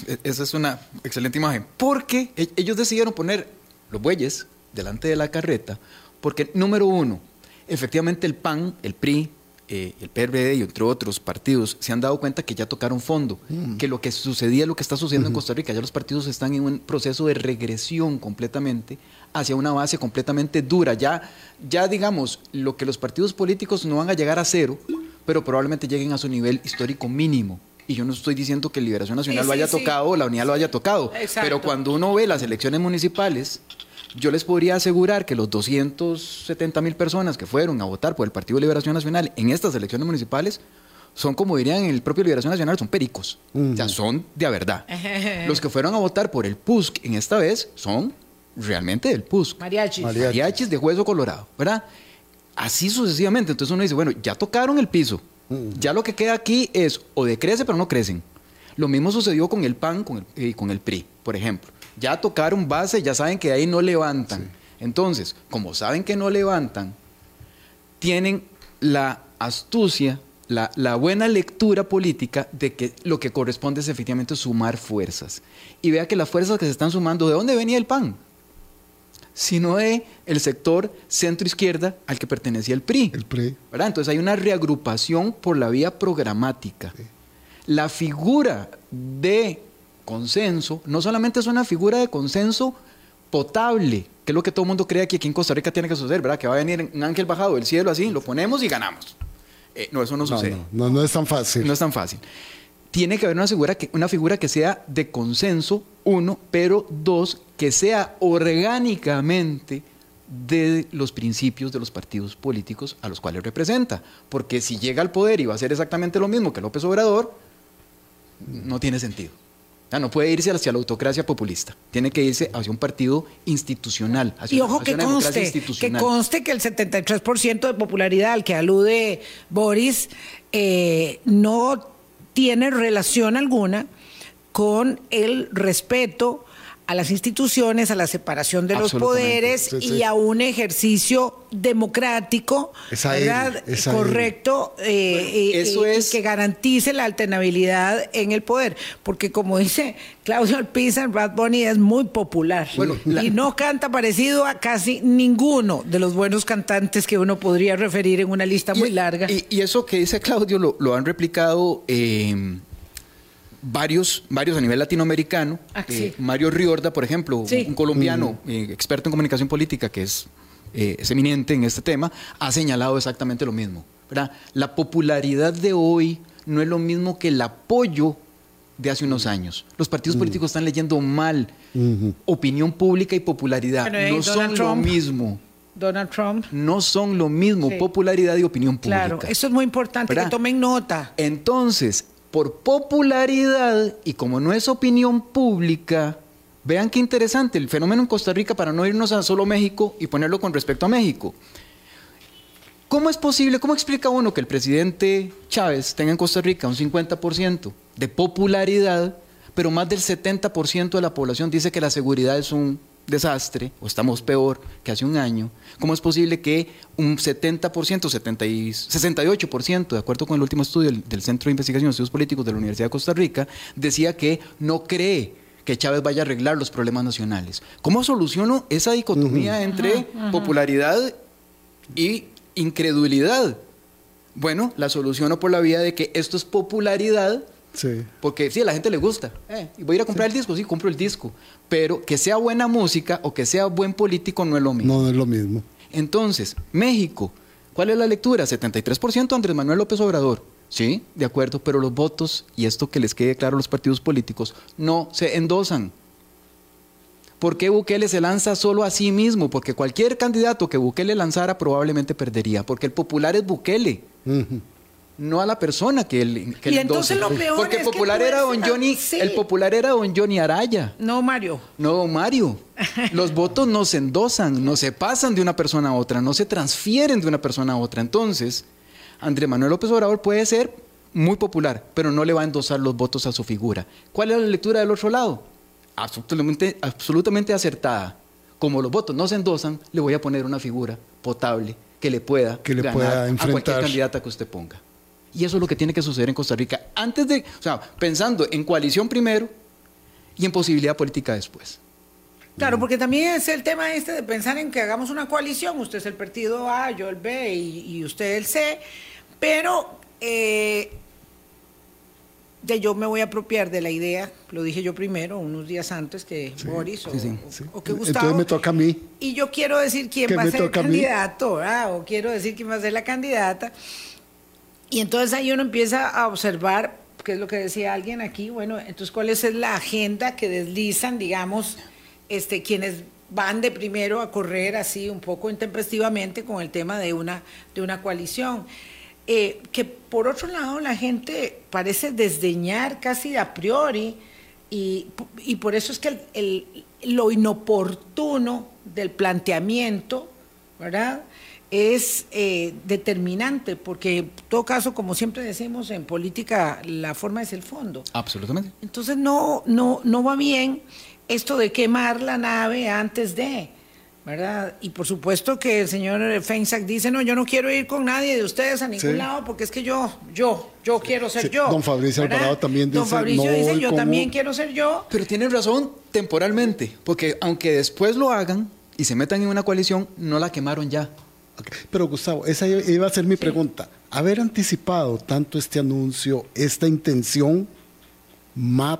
E-, esa es una excelente imagen. Porque e-, ellos decidieron poner los bueyes delante de la carreta, porque número uno, efectivamente el PAN, el PRI, eh, el PRD y entre otros partidos se han dado cuenta que ya tocaron fondo, mm. que lo que sucedía, lo que está sucediendo en Costa Rica, ya los partidos están en un proceso de regresión completamente hacia una base completamente dura. Ya, ya digamos, lo que los partidos políticos no van a llegar a cero, pero probablemente lleguen a su nivel histórico mínimo. Y yo no estoy diciendo que Liberación Nacional lo haya tocado o la Unidad lo haya tocado, pero cuando uno ve las elecciones municipales, yo les podría asegurar que los 270 mil personas que fueron a votar por el Partido de Liberación Nacional en estas elecciones municipales son, como dirían en el propio Liberación Nacional, son pericos. O sea, son de a verdad. los que fueron a votar por el PUSC en esta vez son realmente del PUSC. Mariachis. Mariachis de Hueso Colorado, ¿verdad? Así sucesivamente. Entonces uno dice, bueno, ya tocaron el piso. Ya lo que queda aquí es o decrece pero no crecen. Lo mismo sucedió con el PAN y con el PRI, por ejemplo ya tocaron base, ya saben que ahí no levantan. Entonces, como saben que no levantan, tienen la astucia, la, la, buena lectura política de que lo que corresponde es efectivamente sumar fuerzas. Y vea que las fuerzas que se están sumando, ¿de dónde venía el PAN? Sino de el sector centro-izquierda al que pertenecía el PRI. El PRI. ¿verdad? Entonces hay una reagrupación por la vía programática. Sí. La figura de consenso no solamente es una figura de consenso potable, que es lo que todo el mundo cree que aquí en Costa Rica tiene que suceder, ¿verdad? Que va a venir un ángel bajado del cielo así, lo ponemos y ganamos. Eh, no, eso no, sucede. No, no, no, es tan fácil. No es tan fácil. Tiene que haber una figura, que, una figura que sea de consenso, uno, pero dos, que sea orgánicamente de los principios de los partidos políticos a los cuales representa. Porque si llega al poder y va a hacer exactamente lo mismo que López Obrador, no tiene sentido. No puede irse hacia la autocracia populista, tiene que irse hacia un partido institucional. Hacia, y ojo que conste, que conste que el 73% de popularidad al que alude Boris eh, no tiene relación alguna con el respeto a las instituciones, a la separación de los poderes y a un ejercicio democrático, ¿verdad? correcto, eh, eso es... que garantice la alternabilidad en el poder. Porque como dice Claudio Alpizar, Brad Bunny es muy popular y no canta parecido a casi ninguno de los buenos cantantes que uno podría referir en una lista muy larga. Y, eso que dice Claudio lo, han replicado... Eh, varios, varios a nivel latinoamericano. Ah, eh, Mario Riorda, por ejemplo, un, colombiano mm. eh, experto en comunicación política que es, eh, es, eminente en este tema, ha señalado exactamente lo mismo. ¿verdad? La popularidad de hoy no es lo mismo que el apoyo de hace unos años. Los partidos mm. políticos están leyendo mal opinión pública y popularidad. no son lo mismo. Donald Trump. No son lo mismo, popularidad y opinión pública. Claro, eso es muy importante, que tomen nota. Entonces, por popularidad y como no es opinión pública, vean qué interesante el fenómeno en Costa Rica para no irnos a solo México y ponerlo con respecto a México. ¿Cómo es posible, cómo explica uno que el presidente Chávez tenga en Costa Rica un 50% de popularidad, pero más del 70% de la población dice que la seguridad es un desastre, o estamos peor que hace un año, ¿cómo es posible que un 70%, 70 y 68%, de acuerdo con el último estudio del, Centro de Investigación de Estudios Políticos de la Universidad de Costa Rica, decía que no cree que Chávez vaya a arreglar los problemas nacionales? ¿Cómo soluciono esa dicotomía entre popularidad y incredulidad? Bueno, la soluciono por la vía de que esto es popularidad, Sí. Porque sí, a la gente le gusta. Eh, voy a ir a comprar el disco, sí, compro el disco. Pero que sea buena música o que sea buen político no es lo mismo. No, es lo mismo. Entonces, México, ¿cuál es la lectura? 73% Andrés Manuel López Obrador. Sí, de acuerdo, pero los votos, y esto que les quede claro a los partidos políticos, no se endosan. ¿Por qué Bukele se lanza solo a sí mismo? Porque cualquier candidato que Bukele lanzara probablemente perdería, porque el popular es Bukele no a la persona que él que y entonces lo peor porque el popular era don Johnny el popular era don Johnny Araya. No Mario. No Mario. Los votos no se endosan no se pasan de una persona a otra no se transfieren de una persona a otra. Entonces Andrés Manuel López Obrador puede ser muy popular pero no le va a endosar los votos a su figura. ¿cuál es la lectura del otro lado? absolutamente absolutamente acertada. Como los votos no se endosan le voy a poner una figura potable que le pueda que le pueda enfrentar. a cualquier candidata que usted ponga y eso es lo que tiene que suceder en Costa Rica, antes de, o sea, pensando en coalición primero y en posibilidad política después. Claro, porque también es el tema este de pensar en que hagamos una coalición, usted es el partido A, yo el B y, usted el C, pero eh, ya yo me voy a apropiar de la idea, lo dije yo primero, unos días antes que Boris o, que Gustavo. Entonces me toca a mí. Y yo quiero decir quién va a ser el candidato, o quiero decir quién va a ser la candidata. Y entonces ahí uno empieza a observar, qué es lo que decía alguien aquí, bueno, entonces cuál es la agenda que deslizan, digamos, este, quienes van de primero a correr así un poco intempestivamente con el tema de una, de una coalición. Eh, que por otro lado la gente parece desdeñar casi a priori y, y por eso es que el, lo inoportuno del planteamiento, ¿verdad? Es eh, determinante, porque en todo caso, como siempre decimos en política, la forma es el fondo. Absolutamente. Entonces no, no, no va bien esto de quemar la nave antes de. ¿verdad? Y por supuesto que el señor Feinsack dice, no, yo no quiero ir con nadie de ustedes a ningún lado porque es que yo, yo, yo quiero ser yo. Don Fabricio Alvarado también dice, Don Fabricio dice, yo también quiero ser yo. Pero tiene razón temporalmente, porque aunque después lo hagan y se metan en una coalición, no la quemaron ya. Pero Gustavo, esa iba a ser mi pregunta. Haber anticipado tanto este anuncio, esta intención,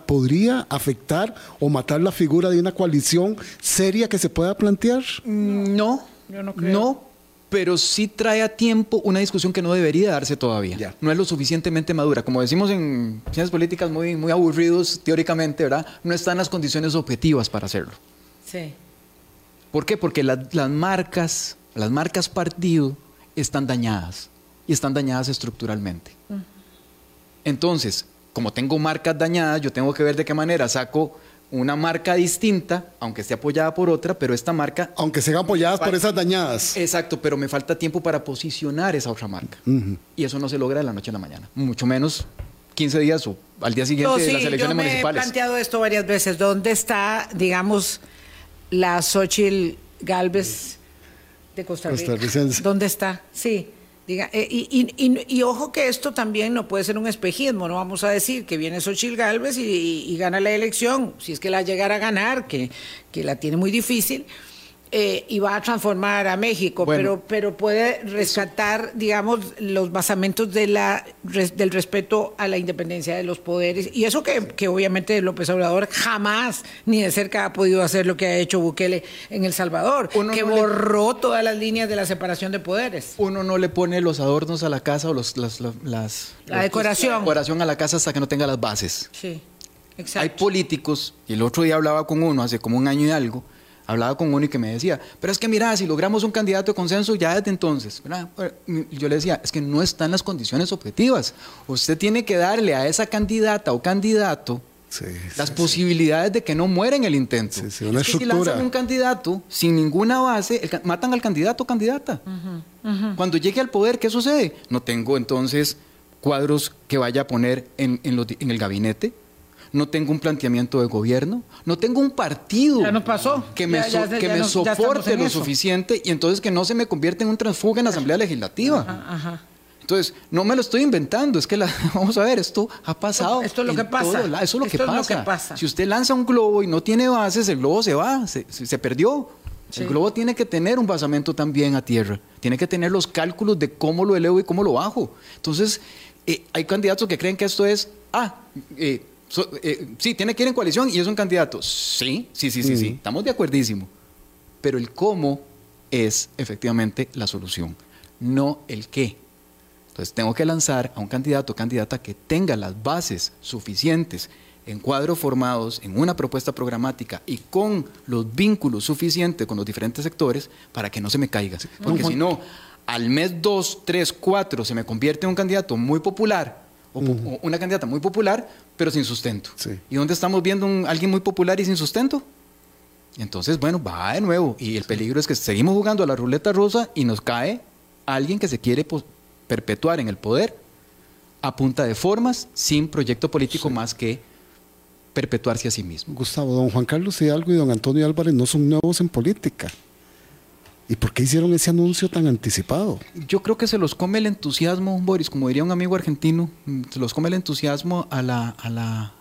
podría afectar o matar la figura de una coalición seria que se pueda plantear? Mm, no, Yo no, creo. no, pero sí trae a tiempo una discusión que no debería darse todavía. No es lo suficientemente madura. Como decimos en ciencias políticas muy, muy aburridos teóricamente, ¿verdad? No están las condiciones objetivas para hacerlo. Sí. ¿Por qué? Porque las marcas, las marcas partido están dañadas y están dañadas estructuralmente. Entonces, como tengo marcas dañadas, yo tengo que ver de qué manera saco una marca distinta, aunque esté apoyada por otra, pero esta marca... Aunque sean apoyadas por esas dañadas. Exacto, pero me falta tiempo para posicionar esa otra marca. Y eso no se logra de la noche a la mañana, mucho menos 15 días o al día siguiente de las elecciones yo me He planteado esto varias veces. ¿Dónde está, digamos, la Xochitl Galvez de Costa Rica? ¿Dónde está? Sí. Diga, eh, y, ojo que esto también no puede ser un espejismo, no vamos a decir que viene Xochitl Galvez y, gana la elección, si es que la llegara a ganar, que, que la tiene muy difícil, eh, y va a transformar a México, pero, pero puede rescatar, digamos, los basamentos de la, del respeto a la independencia de los poderes. Y eso que, que obviamente López Obrador jamás ni de cerca ha podido hacer lo que ha hecho Bukele en El Salvador, que borró todas las líneas de la separación de poderes. Uno no le pone los adornos a la casa o los, las, las, la decoración. decoración a la casa hasta que no tenga las bases. Sí. Exacto. Hay políticos, y el otro día hablaba con uno hace como un año y algo, hablaba con uno y que me decía, pero es que mira, si logramos un candidato de consenso ya desde entonces, yo le decía, es que no están las condiciones objetivas. Usted tiene que darle a esa candidata o candidato las posibilidades de que no muera en el intento. es que si lanzan un candidato sin ninguna base, matan al candidato o candidata. Cuando llegue al poder, ¿qué sucede? No tengo entonces cuadros que vaya a poner en, en el gabinete, no tengo un planteamiento de gobierno, no tengo un partido que me, que me soporte lo suficiente y entonces que no se me convierta en un transfuga en la Asamblea Legislativa. Entonces, no me lo estoy inventando, es que la, vamos a ver, esto ha pasado. Esto es lo que pasa. eso es lo, que pasa. Si usted lanza un globo y no tiene bases, el globo se va, se, perdió. El globo tiene que tener un basamento también a tierra, tiene que tener los cálculos de cómo lo elevo y cómo lo bajo. Entonces, eh, hay candidatos que creen que esto es, ah, eh, eh, sí, tiene que ir en coalición y es un candidato. Sí, sí, sí, sí, sí. Estamos de acuerdísimo. Pero el cómo es efectivamente la solución, no el qué. Entonces tengo que lanzar a un candidato o candidata que tenga las bases suficientes en cuadros formados, en una propuesta programática y con los vínculos suficientes con los diferentes sectores para que no se me caiga. Porque si no, al mes 2, 3, 4 se me convierte en un candidato muy popular o, una candidata muy popular, pero sin sustento. ¿Y dónde estamos viendo a alguien muy popular y sin sustento? Entonces, bueno, va de nuevo. Y el peligro es que seguimos jugando a la ruleta rusa y nos cae alguien que se quiere perpetuar en el poder a punta de formas, sin proyecto político más que perpetuarse a sí mismo. Gustavo, don Juan Carlos Hidalgo y don Antonio Álvarez no son nuevos en política. ¿Y por qué hicieron ese anuncio tan anticipado? Yo creo que se los come el entusiasmo, Boris, como diría un amigo argentino, se los come el entusiasmo a la, a la,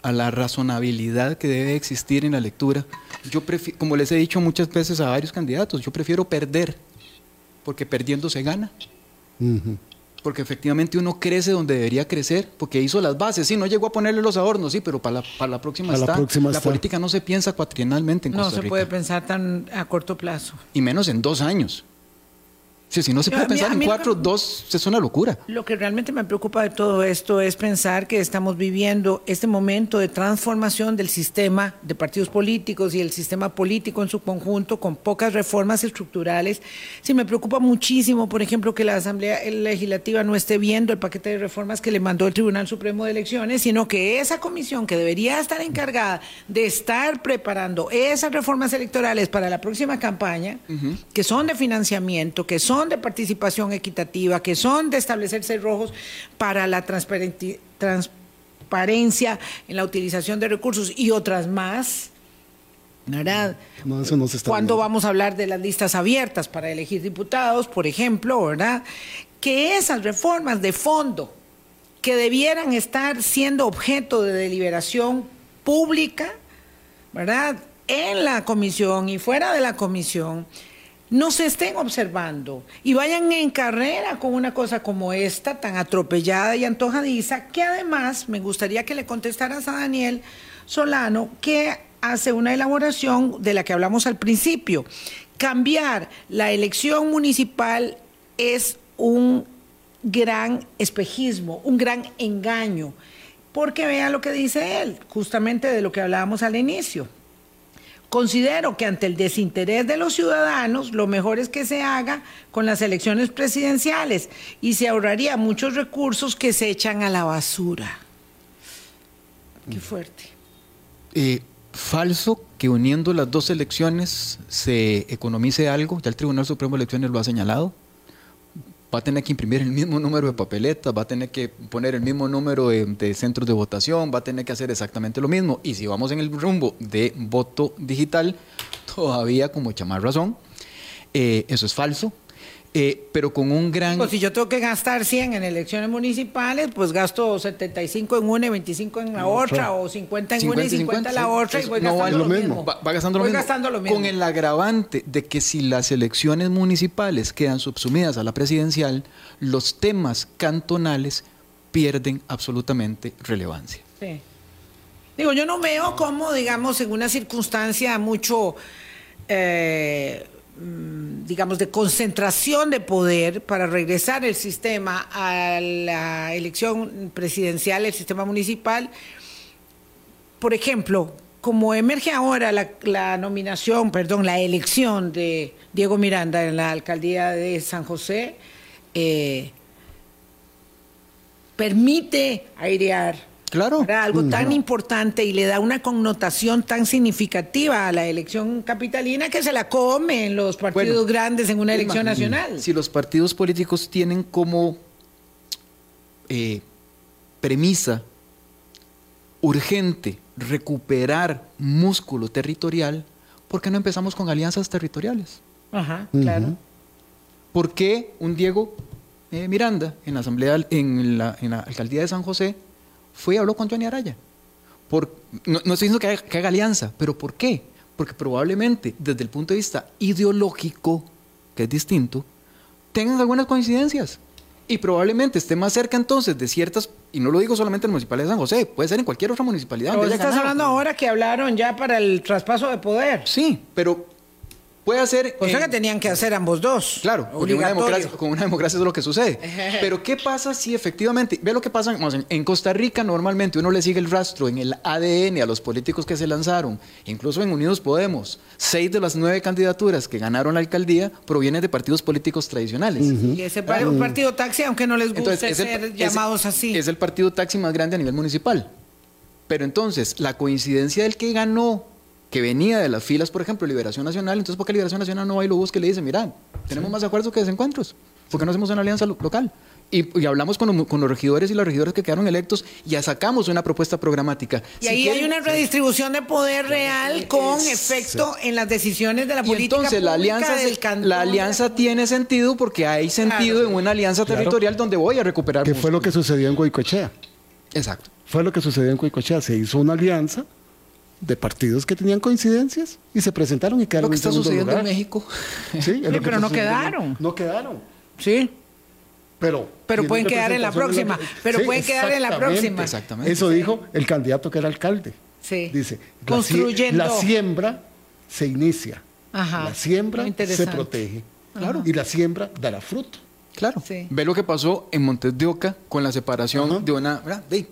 a la razonabilidad que debe existir en la lectura. Yo como les he dicho muchas veces a varios candidatos, yo prefiero perder, porque perdiendo se gana porque efectivamente uno crece donde debería crecer, porque hizo las bases, sí, no llegó a ponerle los adornos, sí, pero para la, para la próxima está. La, política no se piensa cuatrienalmente en no Costa Rica. No se puede pensar tan a corto plazo. Y menos en dos años si no se puede pensar en cuatro, dos es una locura. Lo que realmente me preocupa de todo esto es pensar que estamos viviendo este momento de transformación del sistema de partidos políticos y el sistema político en su conjunto con pocas reformas estructurales. Sí, me preocupa muchísimo, por ejemplo, que la Asamblea Legislativa no esté viendo el paquete de reformas que le mandó el Tribunal Supremo de Elecciones, sino que esa comisión que debería estar encargada de estar preparando esas reformas electorales para la próxima campaña, que son de financiamiento, que son de participación equitativa, que son de establecerse rojos para la transparencia en la utilización de recursos y otras más, ¿verdad? No, eso no se está ¿Cuándo vamos a hablar de las listas abiertas para elegir diputados, por ejemplo, verdad? Que esas reformas de fondo que debieran estar siendo objeto de deliberación pública, ¿verdad? En la comisión y fuera de la comisión, no se estén observando y vayan en carrera con una cosa como esta, tan atropellada y antojadiza, que además me gustaría que le contestaras a Daniel Solano, que hace una elaboración de la que hablamos al principio. Cambiar la elección municipal es un gran espejismo, un gran engaño, porque vea lo que dice él, justamente de lo que hablábamos al inicio. Considero que ante el desinterés de los ciudadanos, lo mejor es que se haga con las elecciones presidenciales y se ahorraría muchos recursos que se echan a la basura. Qué fuerte. Eh, falso que uniendo las dos elecciones se economice algo, ya el Tribunal Supremo de Elecciones lo ha señalado. Va a tener que imprimir el mismo número de papeletas, va a tener que poner el mismo número de, centros de votación, va a tener que hacer exactamente lo mismo. Y si vamos en el rumbo de voto digital, todavía como mucha más razón. Eh, eso es falso. Eh, pero con un gran... Pues si yo tengo que gastar 100 en elecciones municipales, pues gasto 75 en una y 25 en la otra, o 50 en una y 50 en la otra, y voy gastando lo, mismo. Va, gastando, lo, mismo. Con el agravante de que si las elecciones municipales quedan subsumidas a la presidencial, los temas cantonales pierden absolutamente relevancia. Sí. Digo, yo no veo cómo, digamos, en una circunstancia mucho... Eh, digamos, de concentración de poder para regresar el sistema a la elección presidencial, el sistema municipal. Por ejemplo, como emerge ahora la, nominación, perdón, la elección de Diego Miranda en la alcaldía de San José, eh, permite airear Claro. Algo tan importante y le da una connotación tan significativa a la elección capitalina que se la come en los partidos grandes en una elección nacional. Si los partidos políticos tienen como eh, premisa urgente recuperar músculo territorial, ¿por qué no empezamos con alianzas territoriales? Ajá, claro. ¿Por qué un Diego eh, Miranda en la asamblea, en la, en la alcaldía de San José, fue y habló con Johnny Araya. Por, no, estoy diciendo que haga, alianza, pero ¿por qué? Porque probablemente desde el punto de vista ideológico, que es distinto, tengan algunas coincidencias. Y probablemente esté más cerca entonces de ciertas, y no lo digo solamente en el municipal de San José, puede ser en cualquier otra municipalidad. Pero estás hablando ahora que hablaron ya para el traspaso de poder. Sí, pero Puede hacer. O sea que tenían que hacer ambos dos. Claro, porque una democracia, con una democracia es lo que sucede. Pero ¿qué pasa si efectivamente. Ve lo que pasa en, Costa Rica, normalmente uno le sigue el rastro en el ADN a los políticos que se lanzaron, incluso en Unidos Podemos. Seis de las nueve candidaturas que ganaron la alcaldía provienen de partidos políticos tradicionales. Y ese partido taxi, aunque no les guste ser llamados así. Es el partido taxi más grande a nivel municipal. Pero entonces, la coincidencia del que ganó que venía de las filas, por ejemplo, Liberación Nacional, entonces ¿por qué Liberación Nacional no va y lo busca y le dice, mira, tenemos más acuerdos que desencuentros? ¿Por qué no hacemos una alianza local? Y, hablamos con, los regidores y las regidoras que quedaron electos, y ya sacamos una propuesta programática. Y ahí hay una redistribución de poder real con efecto en las decisiones de la política entonces, la alianza, la alianza tiene sentido porque hay sentido en una alianza territorial donde voy a recuperar. ¿Qué fue lo que sucedió en Goicochea? Exacto. Fue lo que sucedió en Goicochea. Se hizo una alianza de partidos que tenían coincidencias y se presentaron y quedaron Lo que está sucediendo en México. Sí, pero no quedaron. No quedaron. Sí. Pero, pero pueden quedar en la próxima. Pero pueden quedar en la próxima. Exactamente. Eso dijo el candidato que era alcalde. Sí. Dice, Construyendo. La, siembra se inicia. Ajá. La siembra se protege. Claro. Y la siembra dará fruto. Claro. Ve lo que pasó en Montes de Oca con la separación de una.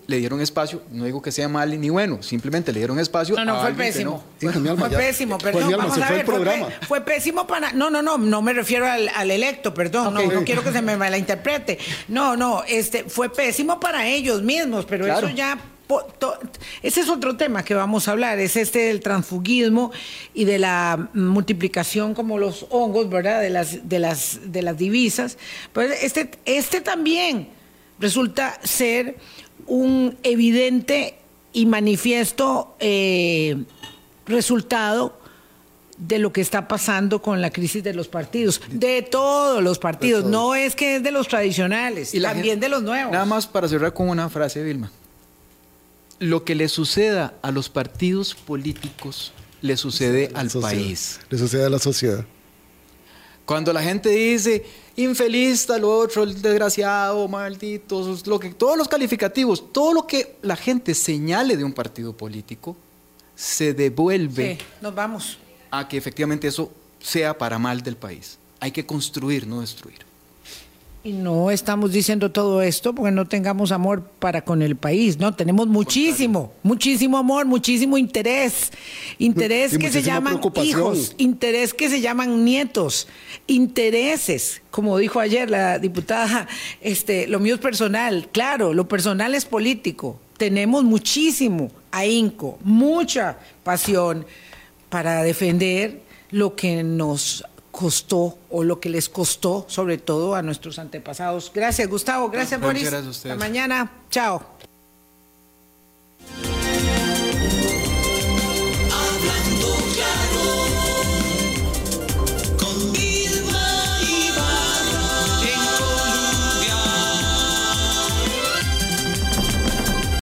le dieron espacio, no digo que sea mal ni bueno, simplemente le dieron espacio. No, no, fue pésimo. fue pésimo, perdón. vamos a ver, fue, pésimo para. No, no, no, no me refiero al, electo, perdón. No, no quiero que se me malinterprete. No, no, este fue pésimo para ellos mismos, pero eso ya ese es otro tema que vamos a hablar, es este del transfugismo y de la multiplicación como los hongos, ¿verdad? De las, de las, de las divisas. Pero este, este también resulta ser un evidente y manifiesto eh, resultado de lo que está pasando con la crisis de los partidos, de todos los partidos, no es que es de los tradicionales, y también de los nuevos. Nada más para cerrar con una frase, Vilma. Lo que le suceda a los partidos políticos le sucede al país. Le sucede a la sociedad. Cuando la gente dice infeliz, tal otro, el desgraciado, maldito, lo que, todos los calificativos, todo lo que la gente señale de un partido político, se devuelve. Sí, nos vamos a que efectivamente eso sea para mal del país. Hay que construir, no destruir. Y no estamos diciendo todo esto porque no tengamos amor para con el país, ¿no? Tenemos muchísimo, muchísimo amor, muchísimo interés. Interés que se llaman hijos, interés que se llaman nietos, intereses, como dijo ayer la diputada, este, lo mío es personal, claro, lo personal es político. Tenemos muchísimo ahínco, mucha pasión para defender lo que nos costó o lo que les costó, sobre todo a nuestros antepasados. Gracias, Gustavo. Gracias, Boris. Gracias a ustedes. Hasta mañana. Chao.